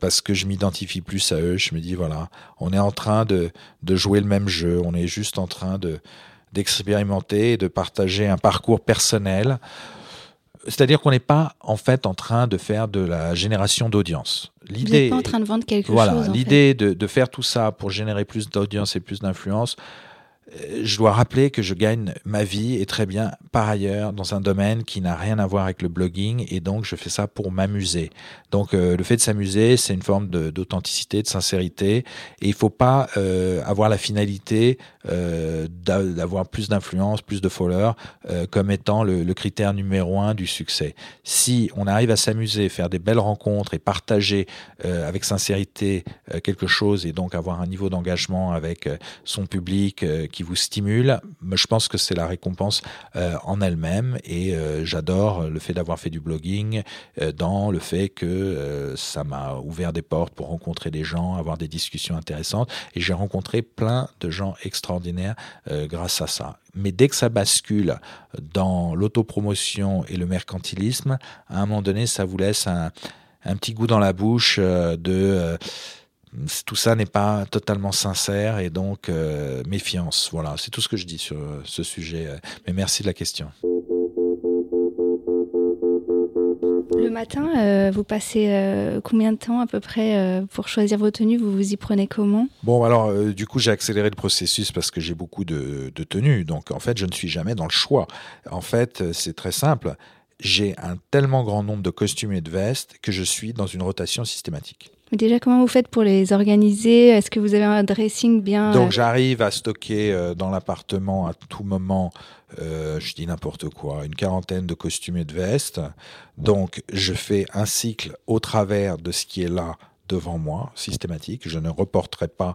parce que je m'identifie plus à eux, je me dis voilà, on est en train de jouer le même jeu, on est juste en train de d'expérimenter de partager un parcours personnel. C'est-à-dire qu'on n'est pas en fait en train de faire de la génération d'audience. L'idée, pas en train de vendre quelque voilà, chose. Voilà, l'idée de, de, faire tout ça pour générer plus d'audience et plus d'influence, je dois rappeler que je gagne ma vie et très bien par ailleurs dans un domaine qui n'a rien à voir avec le blogging et donc je fais ça pour m'amuser. Donc euh, le fait de s'amuser, c'est une forme d'authenticité, de, sincérité et il faut pas euh, avoir la finalité euh, d'avoir plus d'influence, plus de followers euh, comme étant le, critère numéro un du succès. Si on arrive à s'amuser, faire des belles rencontres et partager avec sincérité quelque chose et donc avoir un niveau d'engagement avec son public qui qui vous stimule, je pense que c'est la récompense euh, en elle-même et euh, j'adore le fait d'avoir fait du blogging euh, dans le fait que ça m'a ouvert des portes pour rencontrer des gens, avoir des discussions intéressantes et j'ai rencontré plein de gens extraordinaires grâce à ça. Mais dès que ça bascule dans l'autopromotion et le mercantilisme, à un moment donné, ça vous laisse un, un petit goût dans la bouche de tout ça n'est pas totalement sincère et donc euh, méfiance. Voilà, c'est tout ce que je dis sur euh, ce sujet. Mais merci de la question. Le matin, euh, vous passez combien de temps à peu près pour choisir vos tenues? Vous vous y prenez comment? Bon, alors du coup, j'ai accéléré le processus parce que j'ai beaucoup de, de tenues. Donc en fait, je ne suis jamais dans le choix. En fait, c'est très simple. J'ai un tellement grand nombre de costumes et de vestes que je suis dans une rotation systématique. Déjà, comment vous faites pour les organiser? Est-ce que vous avez un dressing bien Donc, j'arrive à stocker euh, dans l'appartement à tout moment, euh, je dis n'importe quoi, une quarantaine de costumes et de vestes. Donc, je fais un cycle au travers de ce qui est là devant moi, systématique. Je ne reporterai pas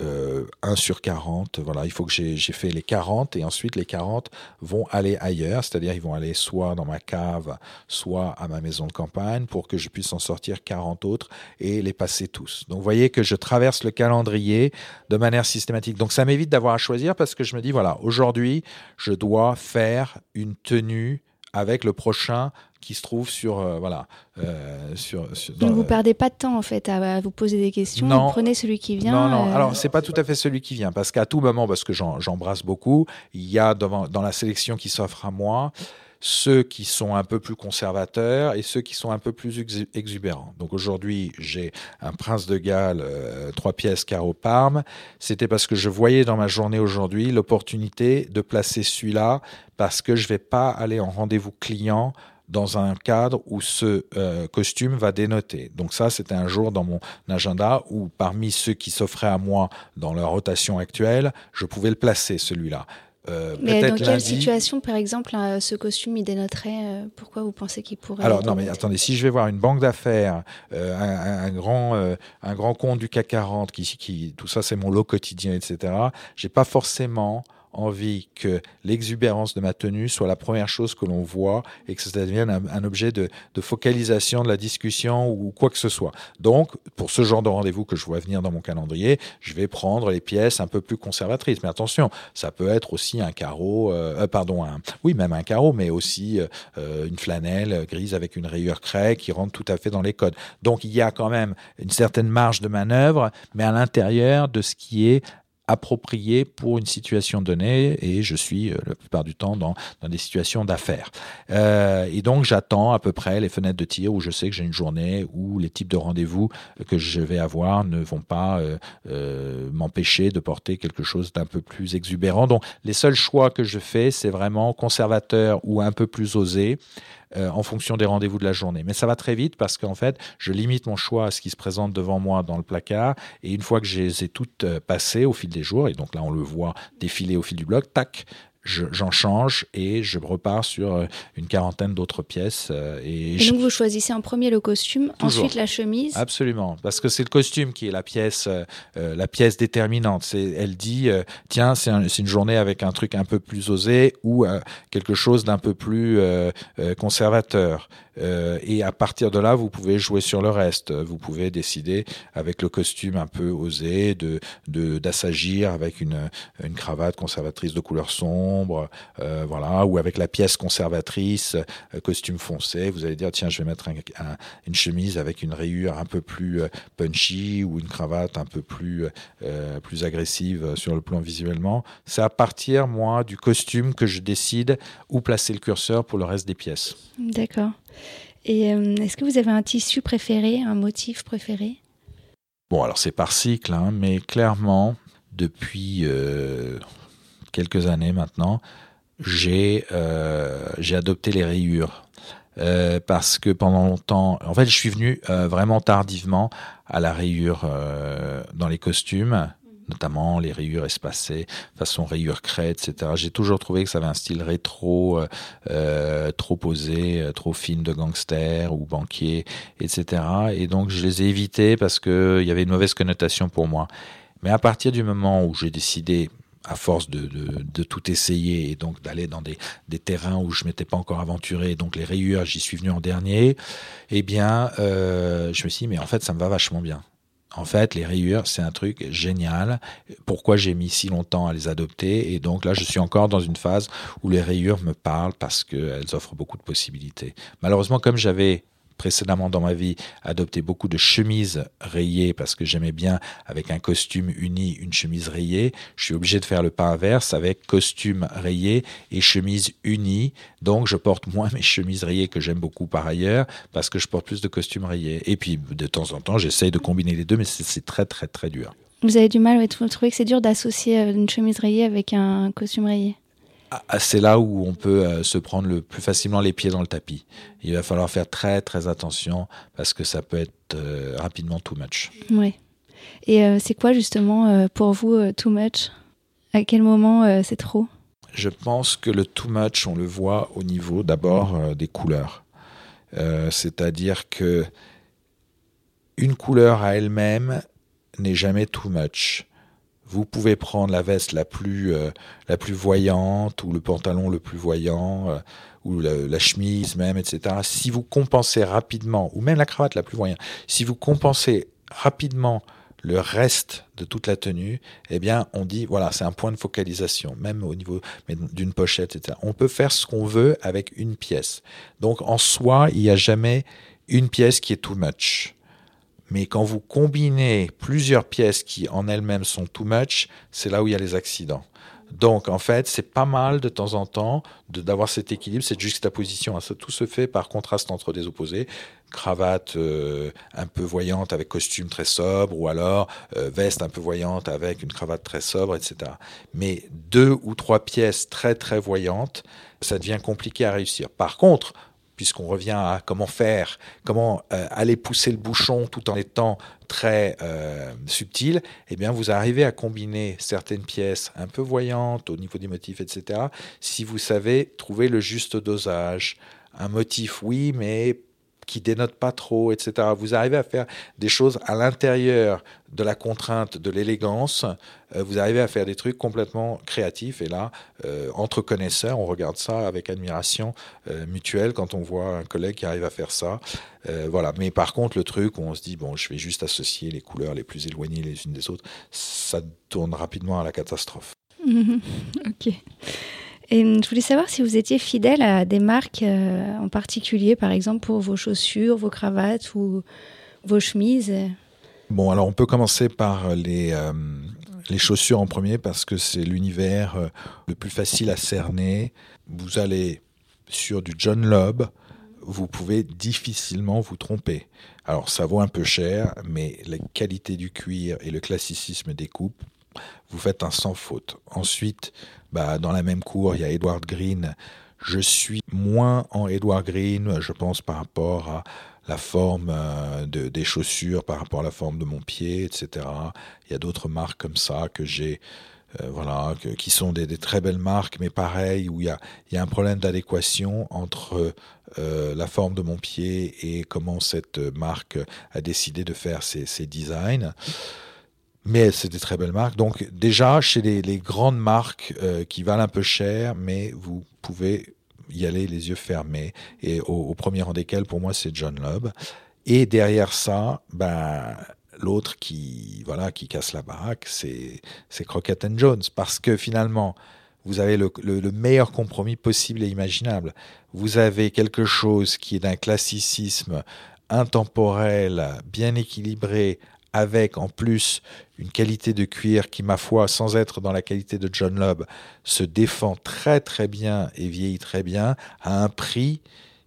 euh, 1 sur 40. Voilà, il faut que j'ai fait les 40 et ensuite les 40 vont aller ailleurs, c'est-à-dire ils vont aller soit dans ma cave, soit à ma maison de campagne pour que je puisse en sortir 40 autres et les passer tous. Donc vous voyez que je traverse le calendrier de manière systématique. Donc ça m'évite d'avoir à choisir parce que je me dis voilà, aujourd'hui, je dois faire une tenue avec le prochain qui se trouve sur euh, voilà euh, sur, sur donc vous perdez pas de temps en fait à, vous poser des questions non, vous prenez celui qui vient non non euh... alors c'est pas tout à fait celui qui vient parce qu'à tout moment parce que j'embrasse beaucoup il y a dans, dans la sélection qui s'offre à moi ceux qui sont un peu plus conservateurs et ceux qui sont un peu plus exubérants. Donc aujourd'hui, j'ai un prince de Galles, euh, trois pièces carreau Parme. C'était parce que je voyais dans ma journée aujourd'hui l'opportunité de placer celui-là parce que je vais pas aller en rendez-vous client dans un cadre où ce euh, costume va dénoter. Donc ça, c'était un jour dans mon agenda où parmi ceux qui s'offraient à moi dans leur rotation actuelle, je pouvais le placer, celui-là. Euh, mais dans quelle situation, par exemple, ce costume, il dénoterait euh, Pourquoi vous pensez qu'il pourrait Alors, non, mais attendez, si je vais voir une banque d'affaires, euh, un, un, grand, un grand compte du CAC 40, qui, qui tout ça, c'est mon lot quotidien, etc., j'ai pas forcément envie que l'exubérance de ma tenue soit la première chose que l'on voit et que ça devienne un, objet de, focalisation de la discussion ou quoi que ce soit. Donc, pour ce genre de rendez-vous que je vois venir dans mon calendrier, je vais prendre les pièces un peu plus conservatrices. Mais attention, ça peut être aussi un carreau, euh, euh, pardon, un, oui, même un carreau, mais aussi euh, une flanelle grise avec une rayure craie qui rentre tout à fait dans les codes. Donc, il y a quand même une certaine marge de manœuvre, mais à l'intérieur de ce qui est approprié pour une situation donnée et je suis euh, la plupart du temps dans, dans des situations d'affaires. Euh, et donc j'attends à peu près les fenêtres de tir où je sais que j'ai une journée où les types de rendez-vous que je vais avoir ne vont pas euh, m'empêcher de porter quelque chose d'un peu plus exubérant. Donc les seuls choix que je fais, c'est vraiment conservateur ou un peu plus osé. Euh, en fonction des rendez-vous de la journée. Mais ça va très vite parce qu'en fait, je limite mon choix à ce qui se présente devant moi dans le placard. Et une fois que je les ai toutes euh, passées au fil des jours, et donc là on le voit défiler au fil du bloc, tac, j'en change et je repars sur euh, une quarantaine d'autres pièces. Euh, et, donc vous choisissez en premier le costume, ensuite la chemise. Absolument, parce que c'est le costume qui est la pièce, euh, la pièce déterminante. Elle dit, tiens, c'est, une journée avec un truc un peu plus osé ou quelque chose d'un peu plus conservateur. Et à partir de là, vous pouvez jouer sur le reste. Vous pouvez décider avec le costume un peu osé de, d'assagir avec une, une cravate conservatrice de couleur sombre euh, voilà, ou avec la pièce conservatrice, euh, costume foncé, vous allez dire tiens, je vais mettre une chemise avec une rayure un peu plus euh, punchy ou une cravate un peu plus plus agressive sur le plan visuellement. C'est à partir moi du costume que je décide où placer le curseur pour le reste des pièces. D'accord. Et est-ce que vous avez un tissu préféré, un motif préféré? Bon, alors c'est par cycle, hein, mais clairement, depuis, quelques années maintenant, j'ai euh, adopté les rayures. Euh, parce que pendant longtemps, en fait, je suis venu euh, vraiment tardivement à la rayure dans les costumes, notamment les rayures espacées, façon rayure craie, etc. J'ai toujours trouvé que ça avait un style rétro, trop posé, trop film de gangster ou banquier, etc. Et donc, je les ai évités parce qu'il y avait une mauvaise connotation pour moi. Mais à partir du moment où j'ai décidé, à force de, tout essayer et donc d'aller dans des, terrains où je m'étais pas encore aventuré, donc les rayures, j'y suis venu en dernier, eh bien, euh, je me suis dit, mais en fait, ça me va vachement bien. En fait, les rayures, c'est un truc génial. Pourquoi j'ai mis si longtemps à les adopter? Et donc là, je suis encore dans une phase où les rayures me parlent parce qu'elles offrent beaucoup de possibilités. Malheureusement, comme j'avais précédemment dans ma vie adopté beaucoup de chemises rayées parce que j'aimais bien avec un costume uni une chemise rayée. Je suis obligé de faire le pas inverse avec costume rayé et chemise unie. Donc je porte moins mes chemises rayées que j'aime beaucoup par ailleurs parce que je porte plus de costumes rayés. Et puis de temps en temps j'essaye de combiner les deux mais c'est très très très dur. Vous avez du mal, vous trouvez que c'est dur d'associer euh, une chemise rayée avec un costume rayé c'est là où on peut euh, se prendre le plus facilement les pieds dans le tapis. Il va falloir faire très très attention parce que ça peut être euh, rapidement too much. Oui. Et euh, c'est quoi justement pour vous too much? À quel moment c'est trop? Je pense que le too much, on le voit au niveau d'abord des couleurs. C'est-à-dire que une couleur à elle-même n'est jamais too much. Vous pouvez prendre la veste la plus euh, la plus voyante ou le pantalon le plus voyant euh, ou la, chemise même, etc. Si vous compensez rapidement ou même la cravate la plus voyante, si vous compensez rapidement le reste de toute la tenue, eh bien, on dit, voilà, c'est un point de focalisation, même au niveau d'une pochette, etc. On peut faire ce qu'on veut avec une pièce. Donc, en soi, il n'y a jamais une pièce qui est too much. Mais quand vous combinez plusieurs pièces qui en elles-mêmes sont too much, c'est là où il y a les accidents. Donc en fait, c'est pas mal de temps en temps d'avoir cet équilibre, cette juxtaposition. Hein. tout se fait par contraste entre des opposés. Cravate euh, un peu voyante avec costume très sobre, ou alors euh, veste un peu voyante avec une cravate très sobre, etc. Mais deux ou trois pièces très très voyantes, ça devient compliqué à réussir. Par contre, puisqu'on revient à comment faire, comment euh, aller pousser le bouchon tout en étant très euh, subtil, eh bien vous arrivez à combiner certaines pièces un peu voyantes au niveau des motifs, etc. Si vous savez trouver le juste dosage, un motif oui, mais qui dénote pas trop, etc. Vous arrivez à faire des choses à l'intérieur de la contrainte de l'élégance. Euh, vous arrivez à faire des trucs complètement créatifs. Et là, euh, entre connaisseurs, on regarde ça avec admiration euh, mutuelle quand on voit un collègue qui arrive à faire ça. voilà. Mais par contre, le truc où on se dit bon, je vais juste associer les couleurs les plus éloignées les unes des autres, ça tourne rapidement à la catastrophe. ok. Et je voulais savoir si vous étiez fidèle à des marques euh, en particulier, par exemple pour vos chaussures, vos cravates ou vos chemises. Bon, alors on peut commencer par les, euh, les chaussures en premier parce que c'est l'univers euh, le plus facile à cerner. Vous allez sur du John Lobb, vous pouvez difficilement vous tromper. Alors ça vaut un peu cher, mais la qualité du cuir et le classicisme des coupes, vous faites un sans faute. Ensuite, bah, dans la même cour, il y a Edward Green. Je suis moins en Edward Green, je pense, par rapport à la forme euh, de, des chaussures, par rapport à la forme de mon pied, etc. Il y a d'autres marques comme ça que j'ai, euh, voilà, qui sont des, très belles marques, mais pareil, où il y a, un problème d'adéquation entre euh, la forme de mon pied et comment cette marque a décidé de faire ses designs mais c'est des très belles marques. Donc déjà, chez les, grandes marques euh, qui valent un peu cher, mais vous pouvez y aller les yeux fermés. Et au, premier rang desquels, pour moi, c'est John Loeb. Et derrière ça, ben, l'autre qui, voilà, qui casse la baraque, c'est, Crockett Jones. Parce que finalement, vous avez le, meilleur compromis possible et imaginable. Vous avez quelque chose qui est d'un classicisme intemporel, bien équilibré, avec en plus une qualité de cuir qui, ma foi, sans être dans la qualité de John Lobb, se défend très très bien et vieillit très bien à un prix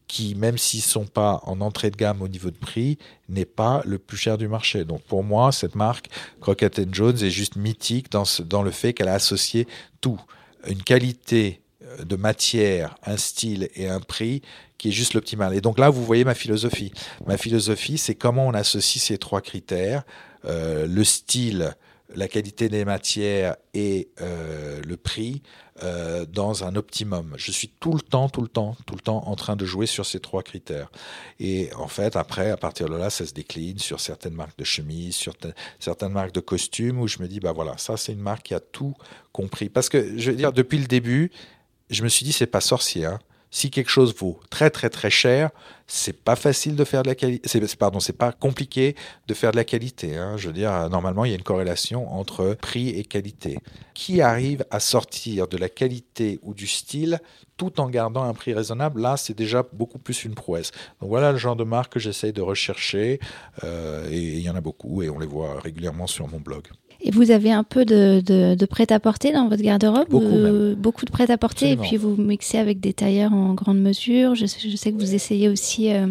qui, même s'ils ne sont pas en entrée de gamme au niveau de prix, n'est pas le plus cher du marché. Donc pour moi, cette marque Crockett Jones est juste mythique dans, dans le fait qu'elle a associé tout. Une qualité de matière, un style et un prix qui est juste l'optimal. Et donc là, vous voyez ma philosophie. Ma philosophie, c'est comment on associe ces trois critères, euh, le style, la qualité des matières et euh, le prix euh, dans un optimum. Je suis tout le temps, tout le temps, tout le temps en train de jouer sur ces trois critères. Et en fait, après, à partir de là, ça se décline sur certaines marques de chemises, sur certaines marques de costumes où je me dis, bah voilà, ça c'est une marque qui a tout compris. Parce que je veux dire, depuis le début, je me suis dit, c'est pas sorcier. Hein si quelque chose vaut très très très cher, c'est pas facile de faire de la qualité. Pardon, c'est pas compliqué de faire de la qualité. Hein. Je veux dire, normalement, il y a une corrélation entre prix et qualité. Qui arrive à sortir de la qualité ou du style tout en gardant un prix raisonnable, là, c'est déjà beaucoup plus une prouesse. Donc voilà le genre de marque que j'essaye de rechercher, euh, et il y en a beaucoup, et on les voit régulièrement sur mon blog. Et vous avez un peu de, de, prêt-à-porter dans votre garde-robe Beaucoup, beaucoup de prêt-à-porter et puis vous mixez avec des tailleurs en grande mesure. Je, je sais que vous essayez aussi euh,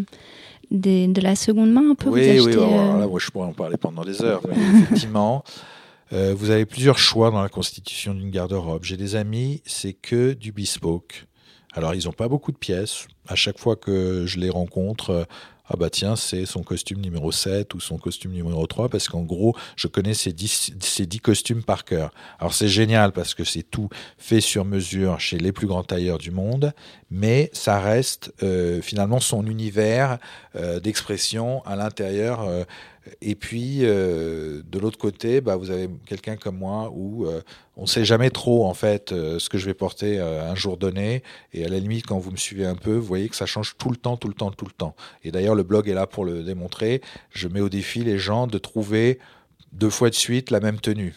des, de la seconde main un peu. Oui, oui, euh, je pourrais en parler pendant des heures. effectivement, euh, vous avez plusieurs choix dans la constitution d'une garde-robe. J'ai des amis, c'est que du bespoke. Alors, ils n'ont pas beaucoup de pièces. À chaque fois que je les rencontre, ah bah tiens, c'est son costume numéro 7 ou son costume numéro 3, parce qu'en gros, je connais ces 10, ces 10 costumes par cœur. Alors c'est génial parce que c'est tout fait sur mesure chez les plus grands tailleurs du monde, mais ça reste euh, finalement son univers euh, d'expression à l'intérieur euh, et puis, euh, de l'autre côté, bah, vous avez quelqu'un comme moi où euh, on ne sait jamais trop, en fait, euh, ce que je vais porter un jour donné. Et à la limite, quand vous me suivez un peu, vous voyez que ça change tout le temps, tout le temps, tout le temps. Et d'ailleurs, le blog est là pour le démontrer. Je mets au défi les gens de trouver deux fois de suite la même tenue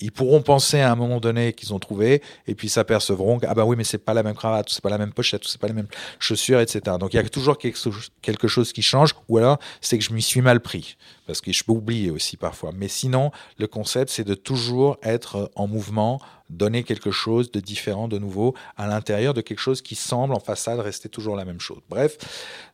ils pourront penser à un moment donné qu'ils ont trouvé et puis s'apercevront que ah bah oui mais c'est pas la même cravate, c'est pas la même pochette, c'est pas les mêmes chaussures, etc. Donc il y a toujours quelque chose qui change ou alors c'est que je m'y suis mal pris parce que je peux oublier aussi parfois. Mais sinon le concept c'est de toujours être en mouvement, donner quelque chose de différent, de nouveau à l'intérieur de quelque chose qui semble en façade rester toujours la même chose. Bref,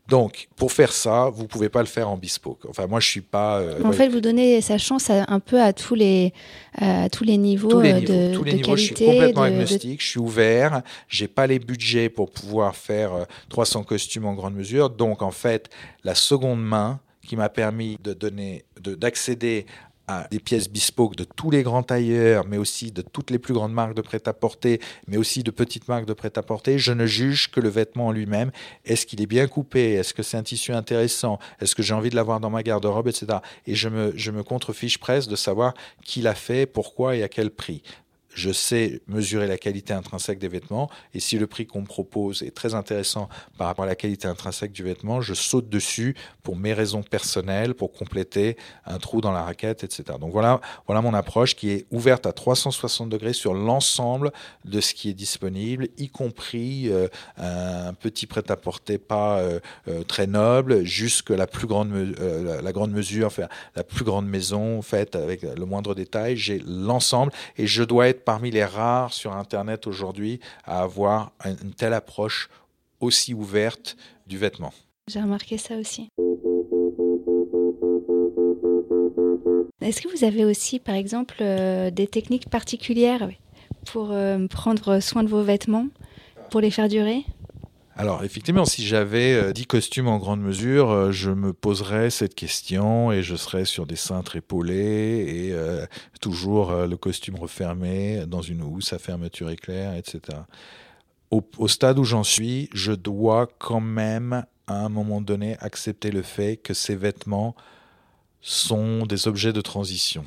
donc, pour faire ça, vous pouvez pas le faire en bespoke. Enfin, moi, je suis pas. Euh, en fait, vous donnez sa chance un peu à tous les à tous les niveaux, tous les niveaux de, tous les niveaux, Je suis complètement agnostique. Je suis ouvert. J'ai pas les budgets pour pouvoir faire 300 euh, costumes en grande mesure. Donc, en fait, la seconde main qui m'a permis de donner, d'accéder à des pièces bespoke de tous les grands tailleurs, mais aussi de toutes les plus grandes marques de prêt-à-porter, mais aussi de petites marques de prêt-à-porter, je ne juge que le vêtement en lui-même. Est-ce qu'il est bien coupé? Est-ce que c'est un tissu intéressant? Est-ce que j'ai envie de l'avoir dans ma garde-robe, etc. Et je me, je me contrefiche presque de savoir qui l'a fait, pourquoi et à quel prix je sais mesurer la qualité intrinsèque des vêtements et si le prix qu'on me propose est très intéressant par rapport à la qualité intrinsèque du vêtement, je saute dessus pour mes raisons personnelles, pour compléter un trou dans la raquette, etc. Donc voilà, voilà mon approche qui est ouverte à 360 degrés sur l'ensemble de ce qui est disponible, y compris euh, un petit prêt-à-porter pas euh, euh, très noble, jusque la plus grande, la, grande mesure, enfin, la plus grande maison faite avec le moindre détail. J'ai l'ensemble et je dois être parmi les rares sur Internet aujourd'hui à avoir une telle approche aussi ouverte du vêtement. J'ai remarqué ça aussi. Est-ce que vous avez aussi, par exemple, euh, des techniques particulières pour euh, prendre soin de vos vêtements, pour les faire durer? Alors effectivement, si j'avais 10 euh, costumes en grande mesure, euh, je me poserais cette question et je serais sur des cintres épaulés et euh, toujours le costume refermé dans une housse à fermeture éclair, etc. Au, au stade où j'en suis, je dois quand même à un moment donné accepter le fait que ces vêtements sont des objets de transition.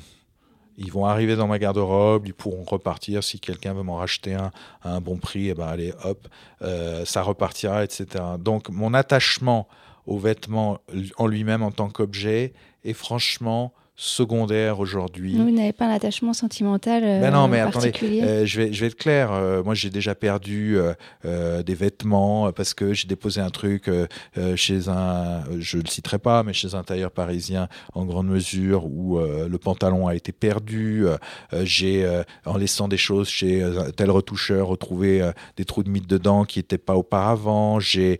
Ils vont arriver dans ma garde-robe, ils pourront repartir. Si quelqu'un veut m'en racheter un à un bon prix, eh ben allez, hop, euh, ça repartira, etc. Donc mon attachement au vêtement en lui-même en tant qu'objet est franchement secondaire aujourd'hui. Vous n'avez pas un attachement sentimental euh, ben non, mais attendez, euh, je, vais, je vais être clair. Euh, moi, j'ai déjà perdu des vêtements parce que j'ai déposé un truc chez un, je le citerai pas, mais chez un tailleur parisien en grande mesure où le pantalon a été perdu. j'ai, en laissant des choses chez tel retoucheur, retrouvé des trous de mythe dedans qui n'étaient pas auparavant. J'ai,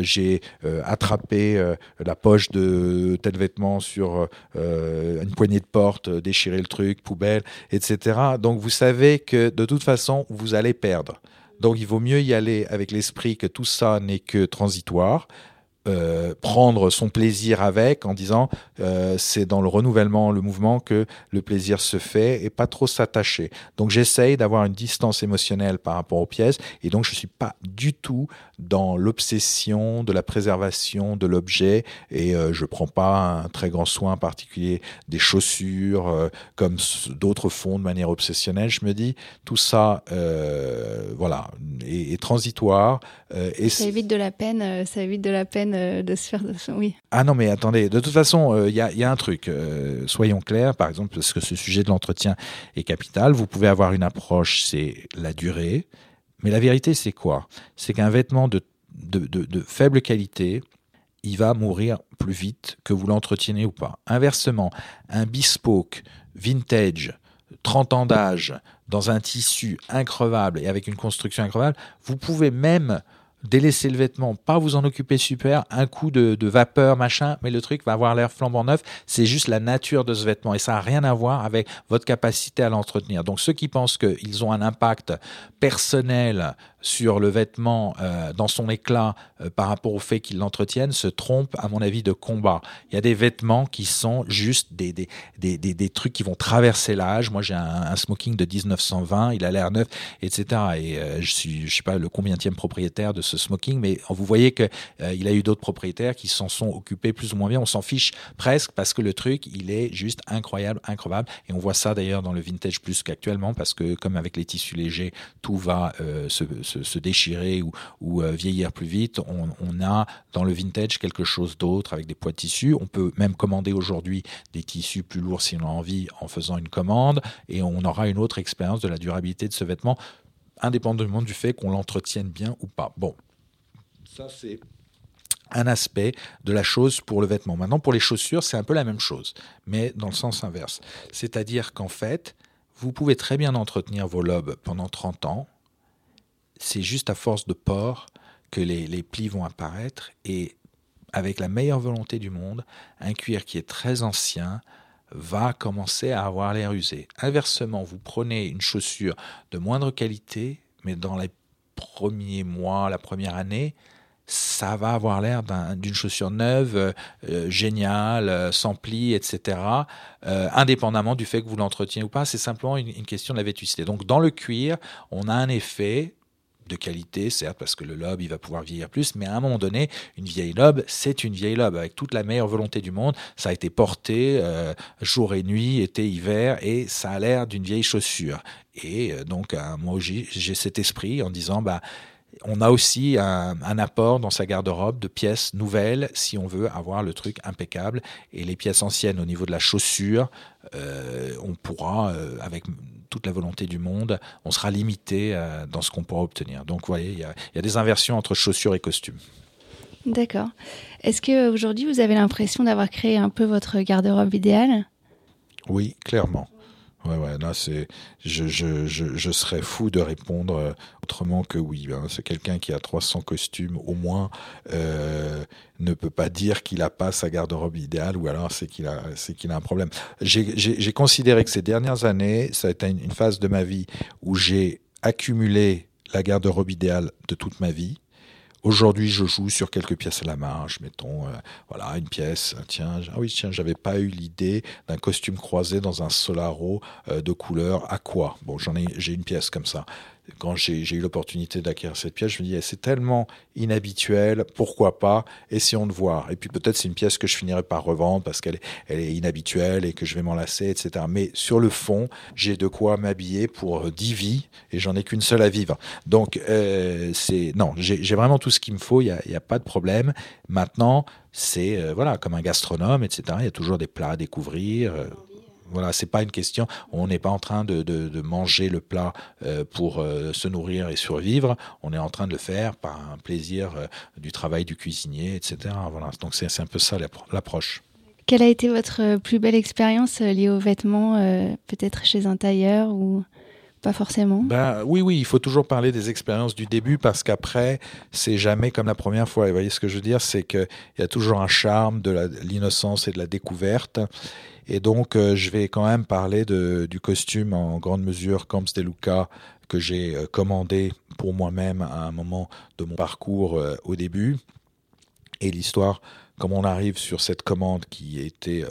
j'ai attrapé la poche de tel vêtement sur euh, une poignée de porte, euh, déchirer le truc, poubelle, etc. Donc vous savez que de toute façon, vous allez perdre. Donc il vaut mieux y aller avec l'esprit que tout ça n'est que transitoire, euh, prendre son plaisir avec en disant euh, c'est dans le renouvellement, le mouvement que le plaisir se fait et pas trop s'attacher. Donc j'essaye d'avoir une distance émotionnelle par rapport aux pièces et donc je suis pas du tout dans l'obsession de la préservation de l'objet et euh, je prends pas un très grand soin particulier des chaussures comme d'autres font de manière obsessionnelle. Je me dis tout ça voilà est, est transitoire et ça évite de la peine, ça évite de la peine euh, de se faire. Oui. Ah non, mais attendez, de toute façon, il euh, y, a, un truc. Euh, soyons clairs, par exemple, parce que ce sujet de l'entretien est capital. Vous pouvez avoir une approche, c'est la durée. Mais la vérité, c'est quoi? C'est qu'un vêtement de, de, faible qualité, il va mourir plus vite que vous l'entretiennez ou pas. Inversement, un bespoke vintage, 30 ans d'âge, dans un tissu increvable et avec une construction increvable, vous pouvez même délaisser le vêtement, pas vous en occuper super, un coup de, vapeur, machin, mais le truc va avoir l'air flambant neuf. C'est juste la nature de ce vêtement et ça n'a rien à voir avec votre capacité à l'entretenir. Donc ceux qui pensent qu'ils ont un impact personnel sur le vêtement euh, dans son éclat par rapport au fait qu'ils l'entretiennent se trompent, à mon avis, de combat. Il y a des vêtements qui sont juste des, des, des, des, des trucs qui vont traverser l'âge. Moi, j'ai un, smoking de 1920, il a l'air neuf, etc. Et euh, je suis, je sais pas le combienième propriétaire de ce smoking, mais vous voyez que il a eu d'autres propriétaires qui s'en sont occupés plus ou moins bien. On s'en fiche presque parce que le truc, il est juste incroyable, incroyable. Et on voit ça d'ailleurs dans le vintage plus qu'actuellement parce que comme avec les tissus légers, tout va se se, déchirer ou, euh, vieillir plus vite, on, a dans le vintage quelque chose d'autre avec des poids de tissu. On peut même commander aujourd'hui des tissus plus lourds si on a envie en faisant une commande et on aura une autre expérience de la durabilité de ce vêtement indépendamment du fait qu'on l'entretienne bien ou pas. Bon, ça c'est un aspect de la chose pour le vêtement. Maintenant, pour les chaussures, c'est un peu la même chose, mais dans le sens inverse. C'est-à-dire qu'en fait, vous pouvez très bien entretenir vos lobes pendant 30 ans, c'est juste à force de port que les, plis vont apparaître et avec la meilleure volonté du monde, un cuir qui est très ancien va commencer à avoir l'air usé. Inversement, vous prenez une chaussure de moindre qualité, mais dans les premiers mois, la première année, ça va avoir l'air d'une chaussure neuve, géniale, sans plis, etc. indépendamment du fait que vous l'entretiennez ou pas, c'est simplement une, une question de la vétusté. Donc dans le cuir, on a un effet de qualité, certes, parce que le lobe, il va pouvoir vieillir plus, mais à un moment donné, une vieille lobe, c'est une vieille lobe, avec toute la meilleure volonté du monde. Ça a été porté euh, jour et nuit, été, hiver, et ça a l'air d'une vieille chaussure. Et euh, donc, moi, j'ai cet esprit en disant, bah, on a aussi un, apport dans sa garde-robe de pièces nouvelles si on veut avoir le truc impeccable. Et les pièces anciennes au niveau de la chaussure, euh, on pourra, avec toute la volonté du monde, on sera limité euh, dans ce qu'on pourra obtenir. Donc, vous voyez, il y, a, des inversions entre chaussures et costumes. D'accord. Est-ce qu'aujourd'hui, vous avez l'impression d'avoir créé un peu votre garde-robe idéale? Oui, clairement. Ouais, ouais, là, c'est, je, je, je, je, serais fou de répondre euh, autrement que oui. Hein. C'est quelqu'un qui a 300 costumes, au moins, euh, ne peut pas dire qu'il n'a pas sa garde-robe idéale, ou alors c'est qu'il a, c'est qu'il a un problème. J'ai considéré que ces dernières années, ça a été une phase de ma vie où j'ai accumulé la garde-robe idéale de toute ma vie. Aujourd'hui, je joue sur quelques pièces à la marge, mettons, euh, voilà, une pièce. Tiens, ah oui, tiens, j'avais pas eu l'idée d'un costume croisé dans un Solaro euh, de couleur aqua. Bon, j'en ai, j'ai une pièce comme ça quand j'ai eu l'opportunité d'acquérir cette pièce, je me dis, eh, c'est tellement inhabituel, pourquoi pas, essayons de voir. Et puis peut-être c'est une pièce que je finirai par revendre parce qu'elle est, elle est inhabituelle et que je vais m'en lasser, etc. Mais sur le fond, j'ai de quoi m'habiller pour dix vies et j'en ai qu'une seule à vivre. Donc, euh, c'est non, j'ai vraiment tout ce qu'il me faut, il n'y a, pas de problème. Maintenant, c'est euh, voilà, comme un gastronome, etc. Il y a toujours des plats à découvrir. Euh, voilà, c'est pas une question. On n'est pas en train de, de, manger le plat euh, pour euh, se nourrir et survivre. On est en train de le faire par un plaisir euh, du travail du cuisinier, etc. Voilà. Donc c'est un peu ça l'approche. Quelle a été votre plus belle expérience liée aux vêtements, peut-être chez un tailleur ou pas forcément? Ben, Oui, oui, il faut toujours parler des expériences du début parce qu'après, c'est jamais comme la première fois. vous voyez ce que je veux dire? C'est qu'il y a toujours un charme de l'innocence et de la découverte. Et donc, euh, je vais quand même parler du costume en grande mesure Camps de Luca que j'ai euh, commandé pour moi-même à un moment de mon parcours euh, au début. Et l'histoire, comme on arrive sur cette commande qui était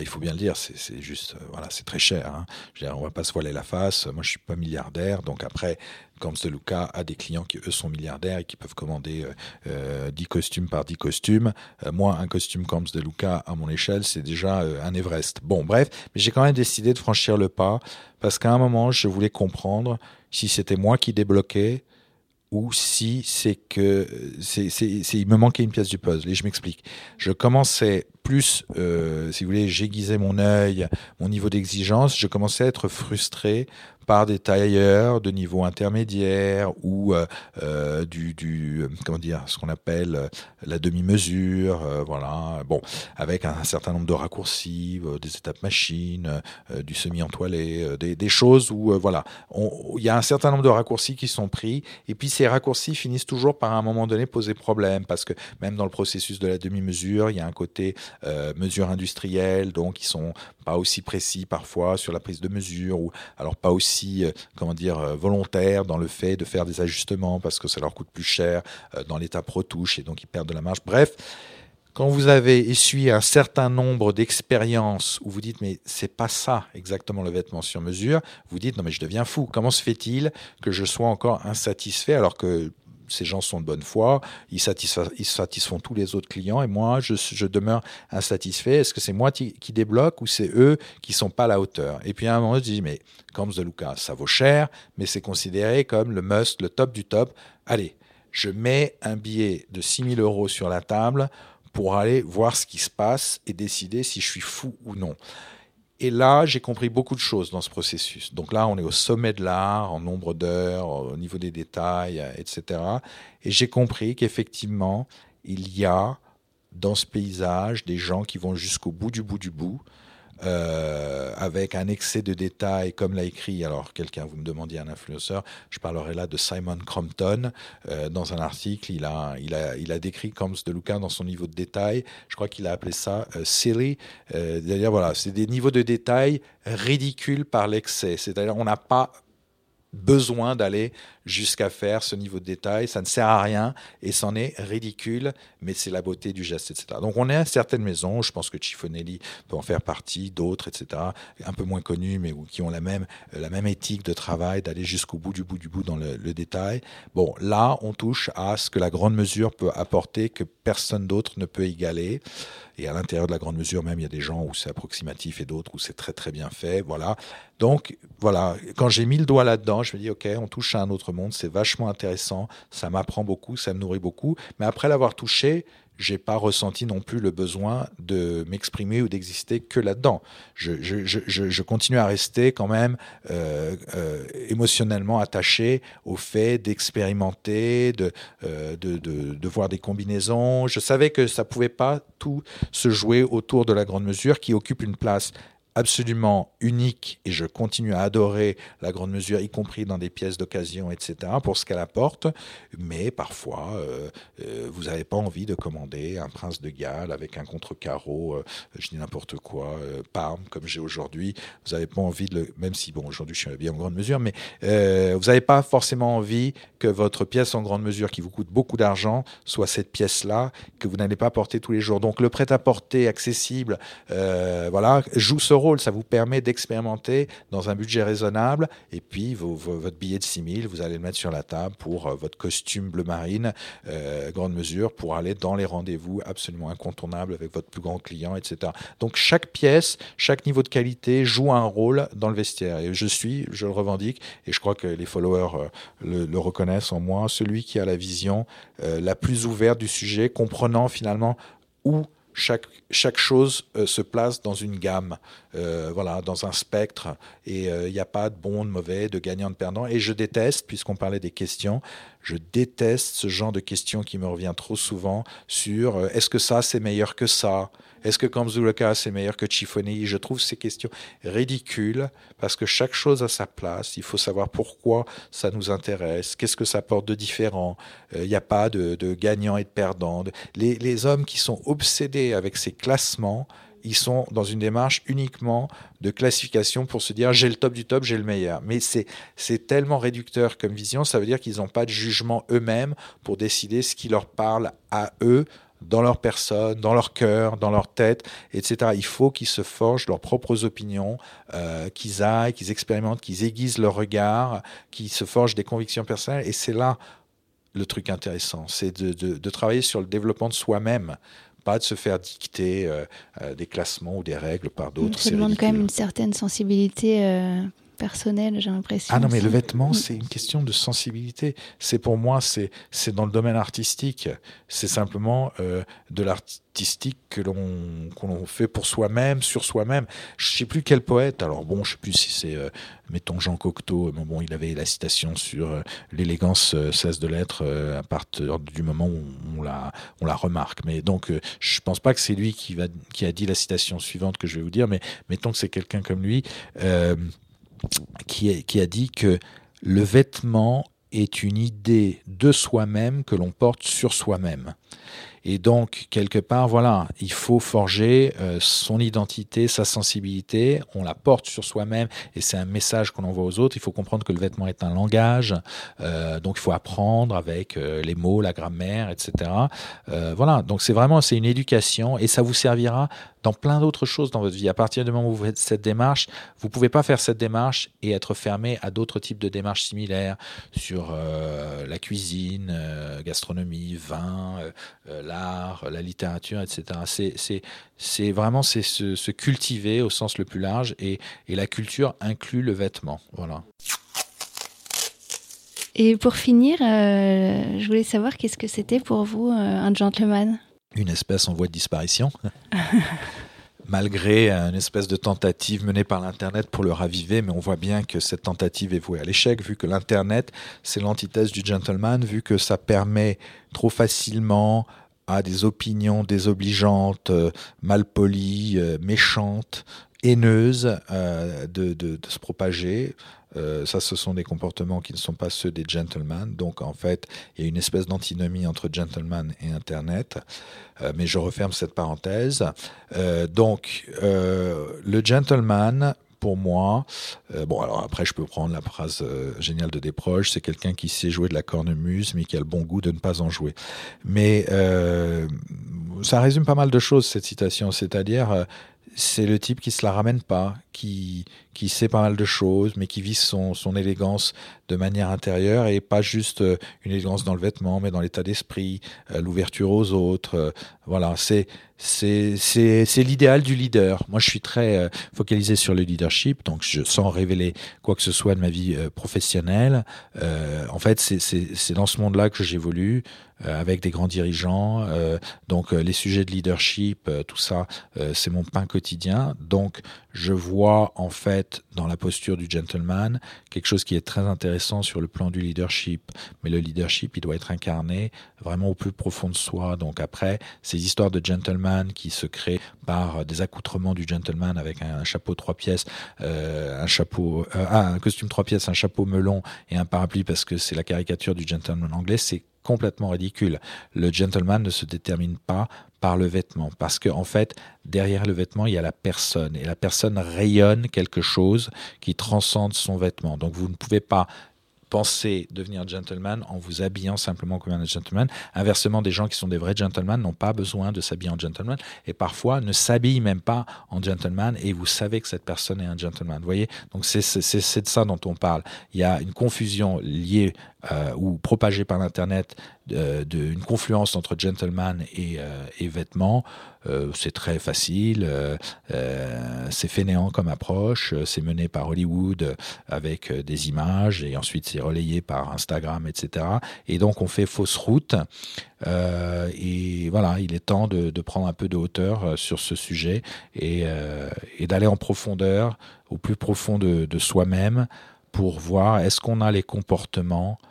il faut bien le dire, c'est juste, voilà, c'est très cher. Hein. Je veux dire, on va pas se voiler la face. Moi, je suis pas milliardaire, donc après, Camps de Luca a des clients qui eux sont milliardaires et qui peuvent commander euh, 10 costumes par 10 costumes. Euh, moi, un costume Camps de Luca à mon échelle, c'est déjà euh, un Everest. Bon, bref, mais j'ai quand même décidé de franchir le pas parce qu'à un moment, je voulais comprendre si c'était moi qui débloquais ou si c'est que c'est, il me manquait une pièce du puzzle. Et je m'explique. Je commençais plus, euh, si vous voulez, j'aiguisais mon œil, mon niveau d'exigence. Je commençais à être frustré par des tailleurs de niveau intermédiaire ou euh, euh, du, comment dire, ce qu'on appelle la demi-mesure, voilà. Bon, avec un, certain nombre de raccourcis, des étapes machines, du semi-entoilé, des, des, choses où, voilà, il y a un certain nombre de raccourcis qui sont pris, et puis ces raccourcis finissent toujours par à un moment donné poser problème, parce que même dans le processus de la demi-mesure, il y a un côté mesure industrielle, donc ils sont pas aussi précis parfois sur la prise de mesure, ou alors pas aussi euh, comment dire, euh, volontaires dans le fait de faire des ajustements parce que ça leur coûte plus cher euh, dans l'étape retouche et donc ils perdent de la marge. Bref, quand vous avez essuyé un certain nombre d'expériences où vous dites mais c'est pas ça exactement le vêtement sur mesure, vous dites non mais je deviens fou. Comment se fait-il que je sois encore insatisfait alors que ces gens sont de bonne foi, ils, satisfont tous les autres clients et moi, je, demeure insatisfait. Est-ce que c'est moi qui, débloque ou c'est eux qui sont pas à la hauteur? Et puis à un moment, je dis, mais Combs de Lucas, ça vaut cher, mais c'est considéré comme le must, le top du top. Allez, je mets un billet de 6000 euros sur la table pour aller voir ce qui se passe et décider si je suis fou ou non. Et là, j'ai compris beaucoup de choses dans ce processus. Donc là, on est au sommet de l'art, en nombre d'heures, au niveau des détails, etc. Et j'ai compris qu'effectivement, il y a dans ce paysage des gens qui vont jusqu'au bout du bout du bout, euh, avec un excès de détails, comme l'a écrit, alors quelqu'un, vous me demandiez un influenceur, je parlerai là de Simon Crompton, euh, dans un article, il a, il a, il a décrit Combs de Luca dans son niveau de détail, je crois qu'il a appelé ça euh, silly, c'est-à-dire voilà, c'est des niveaux de détail ridicules par l'excès, c'est-à-dire on n'a pas besoin d'aller jusqu'à faire ce niveau de détail. Ça ne sert à rien et c'en est ridicule, mais c'est la beauté du geste, etc. Donc on est à certaines maisons, je pense que Cifonelli peut en faire partie, d'autres, etc., un peu moins connus, mais qui ont la même, euh, la même éthique de travail, d'aller jusqu'au bout du bout du bout dans le, le, détail. Bon, là, on touche à ce que la grande mesure peut apporter, que personne d'autre ne peut égaler. Et à l'intérieur de la grande mesure, même, il y a des gens où c'est approximatif et d'autres où c'est très très bien fait. Voilà. Donc, voilà, quand j'ai mis le doigt là-dedans, je me dis, OK, on touche à un autre c'est vachement intéressant, ça m'apprend beaucoup, ça me nourrit beaucoup. Mais après l'avoir touché, j'ai pas ressenti non plus le besoin de m'exprimer ou d'exister que là-dedans. Je, continue à rester quand même euh, euh, émotionnellement attaché au fait d'expérimenter, de, euh, de, de, voir des combinaisons. Je savais que ça pouvait pas tout se jouer autour de la grande mesure qui occupe une place absolument unique et je continue à adorer la grande mesure, y compris dans des pièces d'occasion, etc., pour ce qu'elle apporte. Mais parfois, euh, euh, vous n'avez pas envie de commander un prince de Galles avec un contre-carreau, euh, je dis n'importe quoi, Parme, comme j'ai aujourd'hui. Vous n'avez pas envie de le, même si, bon, aujourd'hui je suis habillé en grande mesure, mais vous n'avez pas forcément envie que votre pièce en grande mesure, qui vous coûte beaucoup d'argent, soit cette pièce-là, que vous n'allez pas porter tous les jours. Donc le prêt-à-porter accessible, voilà, joue ce rôle ça vous permet d'expérimenter dans un budget raisonnable. Et puis, votre billet de 6 000, vous allez le mettre sur la table pour euh, votre costume bleu marine, euh, grande mesure, pour aller dans les rendez-vous absolument incontournables avec votre plus grand client, etc. Donc, chaque pièce, chaque niveau de qualité joue un rôle dans le vestiaire. Et je suis, je le revendique, et je crois que les followers euh, le, le, reconnaissent en moi, celui qui a la vision la plus ouverte du sujet, comprenant finalement où chaque, chose euh, se place dans une gamme, euh, voilà, dans un spectre, et il euh, n'y a pas de bon, de mauvais, de gagnant, de perdant. Et je déteste, puisqu'on parlait des questions, je déteste ce genre de questions qui me revient trop souvent sur est-ce que ça c'est meilleur que ça? Est-ce que Kamzulaka c'est meilleur que Chifoni Je trouve ces questions ridicules parce que chaque chose a sa place. Il faut savoir pourquoi ça nous intéresse, qu'est-ce que ça porte de différent. Il n'y a pas de, de gagnants et de perdants. Les, les hommes qui sont obsédés avec ces classements, ils sont dans une démarche uniquement de classification pour se dire j'ai le top du top, j'ai le meilleur. Mais c'est tellement réducteur comme vision, ça veut dire qu'ils n'ont pas de jugement eux-mêmes pour décider ce qui leur parle à eux dans leur personne, dans leur cœur, dans leur tête, etc. Il faut qu'ils se forgent leurs propres opinions, euh, qu'ils aillent, qu'ils expérimentent, qu'ils aiguisent leur regard, qu'ils se forgent des convictions personnelles. Et c'est là le truc intéressant, c'est de, de, de, travailler sur le développement de soi-même pas de se faire dicter euh, euh, des classements ou des règles par d'autres. Ça demande quand même une certaine sensibilité euh, personnelle, j'ai l'impression. Ah non, mais le vêtement, mm. c'est une question de sensibilité. C'est pour moi, c'est c'est dans le domaine artistique. C'est simplement euh, de l'artistique que l'on qu'on fait pour soi-même, sur soi-même. Je sais plus quel poète. Alors bon, je sais plus si c'est euh, mettons Jean Cocteau. Mais bon, il avait la citation sur euh, l'élégance cesse de l'être à partir du moment où on la on la remarque. Mais donc, je pense pas que c'est lui qui va qui a dit la citation suivante que je vais vous dire. Mais mettons que c'est quelqu'un comme lui. Euh, qui, a dit que le vêtement est une idée de soi-même que l'on porte sur soi-même. Et donc, quelque part, voilà, il faut forger euh, son identité, sa sensibilité, on la porte sur soi-même et c'est un message qu'on envoie aux autres. Il faut comprendre que le vêtement est un langage, euh, donc il faut apprendre avec euh, les mots, la grammaire, etc. Voilà, donc c'est vraiment, c'est une éducation et ça vous servira dans plein d'autres choses dans votre vie. À partir du moment où vous faites cette démarche, vous pouvez pas faire cette démarche et être fermé à d'autres types de démarches similaires sur la cuisine, gastronomie, vin, l'art, la littérature, etc. C'est, vraiment c'est se, se, cultiver au sens le plus large et, et la culture inclut le vêtement. Voilà. Et pour finir, euh, je voulais savoir qu'est-ce que c'était pour vous euh, un gentleman? Une espèce en voie de disparition. malgré une espèce de tentative menée par l'Internet pour le raviver, mais on voit bien que cette tentative est vouée à l'échec, vu que l'Internet, c'est l'antithèse du gentleman, vu que ça permet trop facilement à des opinions désobligeantes, euh, malpolies, euh, méchantes, haineuses euh, de, se propager. Ça, ce sont des comportements qui ne sont pas ceux des gentlemen. Donc, en fait, il y a une espèce d'antinomie entre gentleman et Internet. Mais je referme cette parenthèse. Donc, le gentleman, pour moi, euh, bon alors après je peux prendre la phrase euh, géniale de Desproges, c'est quelqu'un qui sait jouer de la cornemuse mais qui a le bon goût de ne pas en jouer. Mais euh, ça résume pas mal de choses cette citation, c'est-à-dire c'est le type qui se la ramène pas, qui, qui sait pas mal de choses, mais qui vit son, son élégance de manière intérieure et pas juste une élégance dans le vêtement, mais dans l'état d'esprit, l'ouverture aux autres. voilà, c'est c'est l'idéal du leader. Moi, je suis très euh, focalisé sur le leadership, donc je, sans révéler quoi que ce soit de ma vie euh, professionnelle. Euh, en fait, c'est dans ce monde-là que j'évolue avec des grands dirigeants. donc, les sujets de leadership, tout ça, c'est mon pain quotidien. Donc, je vois en fait dans la posture du gentleman quelque chose qui est très intéressant sur le plan du leadership. Mais le leadership, il doit être incarné vraiment au plus profond de soi. Donc après, ces histoires de gentleman qui se créent par des accoutrements du gentleman avec un chapeau trois pièces, euh, un chapeau, euh, ah, un costume trois pièces, un chapeau melon et un parapluie parce que c'est la caricature du gentleman anglais, c'est complètement ridicule. Le gentleman ne se détermine pas par le vêtement. Parce qu'en en fait, derrière le vêtement, il y a la personne. Et la personne rayonne quelque chose qui transcende son vêtement. Donc vous ne pouvez pas penser devenir gentleman en vous habillant simplement comme un gentleman. Inversement, des gens qui sont des vrais gentlemen n'ont pas besoin de s'habiller en gentleman et parfois ne s'habillent même pas en gentleman et vous savez que cette personne est un gentleman. Vous voyez? Donc c'est de ça dont on parle. Il y a une confusion liée euh, ou propagée par l'Internet d'une confluence entre gentleman et, euh, et vêtements. Euh, c'est très facile, euh, c'est fainéant comme approche, c'est mené par Hollywood avec des images et ensuite c'est relayé par Instagram, etc. Et donc on fait fausse route. et voilà, il est temps de, prendre un peu de hauteur sur ce sujet et, d'aller en profondeur, au plus profond de, soi-même, pour voir est-ce qu'on a les comportements euh,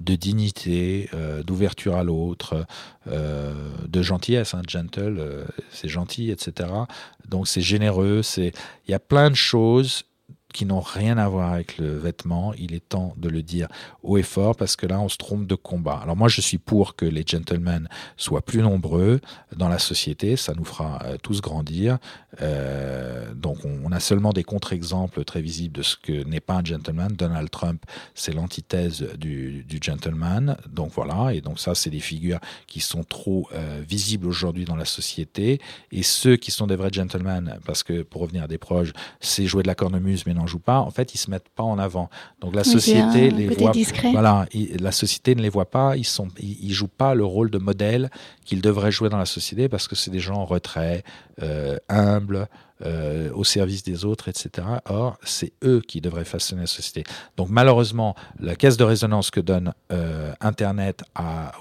de dignité, euh, d'ouverture à l'autre, euh, de gentillesse, hein, gentle, c'est gentil, etc. Donc c'est généreux, c'est il y a plein de choses qui n'ont rien à voir avec le vêtement, il est temps de le dire haut et fort parce que là, on se trompe de combat. Alors moi, je suis pour que les gentlemen soient plus nombreux dans la société, ça nous fera euh, tous grandir. Euh, donc on, a seulement des contre-exemples très visibles de ce que n'est pas un gentleman. Donald Trump, c'est l'antithèse du, gentleman. Donc voilà, et donc ça, c'est des figures qui sont trop euh, visibles aujourd'hui dans la société. Et ceux qui sont des vrais gentlemen, parce que pour revenir à des proches, c'est jouer de la cornemuse, mais non joue pas, en fait, ils se mettent pas en avant. Donc la société les voit, voilà, la société ne les voit pas, ils sont, ils, jouent pas le rôle de modèle qu'ils devraient jouer dans la société parce que c'est des gens en retrait, euh, humbles, euh, au service des autres, etc. Or, c'est eux qui devraient façonner la société. Donc malheureusement, la caisse de résonance que donne euh, Internet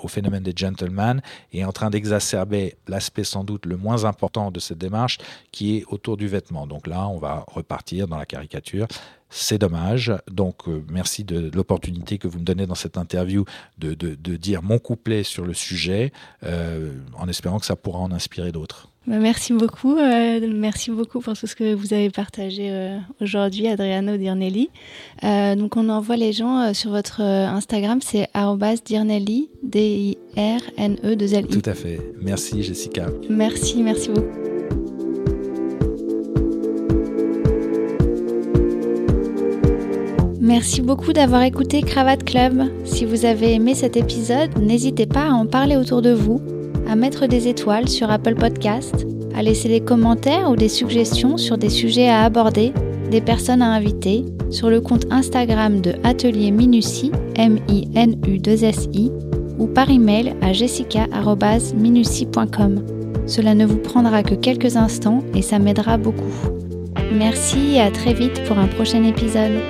au phénomène des gentlemen est en train d'exacerber l'aspect sans doute le moins important de cette démarche, qui est autour du vêtement. Donc là, on va repartir dans la caricature. C'est dommage. Donc, euh, merci de, l'opportunité que vous me donnez dans cette interview de, dire mon couplet sur le sujet, en espérant que ça pourra en inspirer d'autres. Bah, merci beaucoup. Euh, merci beaucoup pour tout ce que vous avez partagé euh, aujourd'hui, Adriano Dirnelli. Euh, donc, on envoie les gens sur votre Instagram, c'est Dirnelli, D-I-R-N-E-2-L-I. Tout à fait. Merci, Jessica. Merci, merci beaucoup. Merci beaucoup d'avoir écouté Cravate Club. Si vous avez aimé cet épisode, n'hésitez pas à en parler autour de vous à mettre des étoiles sur Apple Podcast, à laisser des commentaires ou des suggestions sur des sujets à aborder, des personnes à inviter, sur le compte Instagram de Atelier Minutie, M-I-N-U-2-S-I, ou par email à jessica.minutie.com. Cela ne vous prendra que quelques instants et ça m'aidera beaucoup. Merci et à très vite pour un prochain épisode.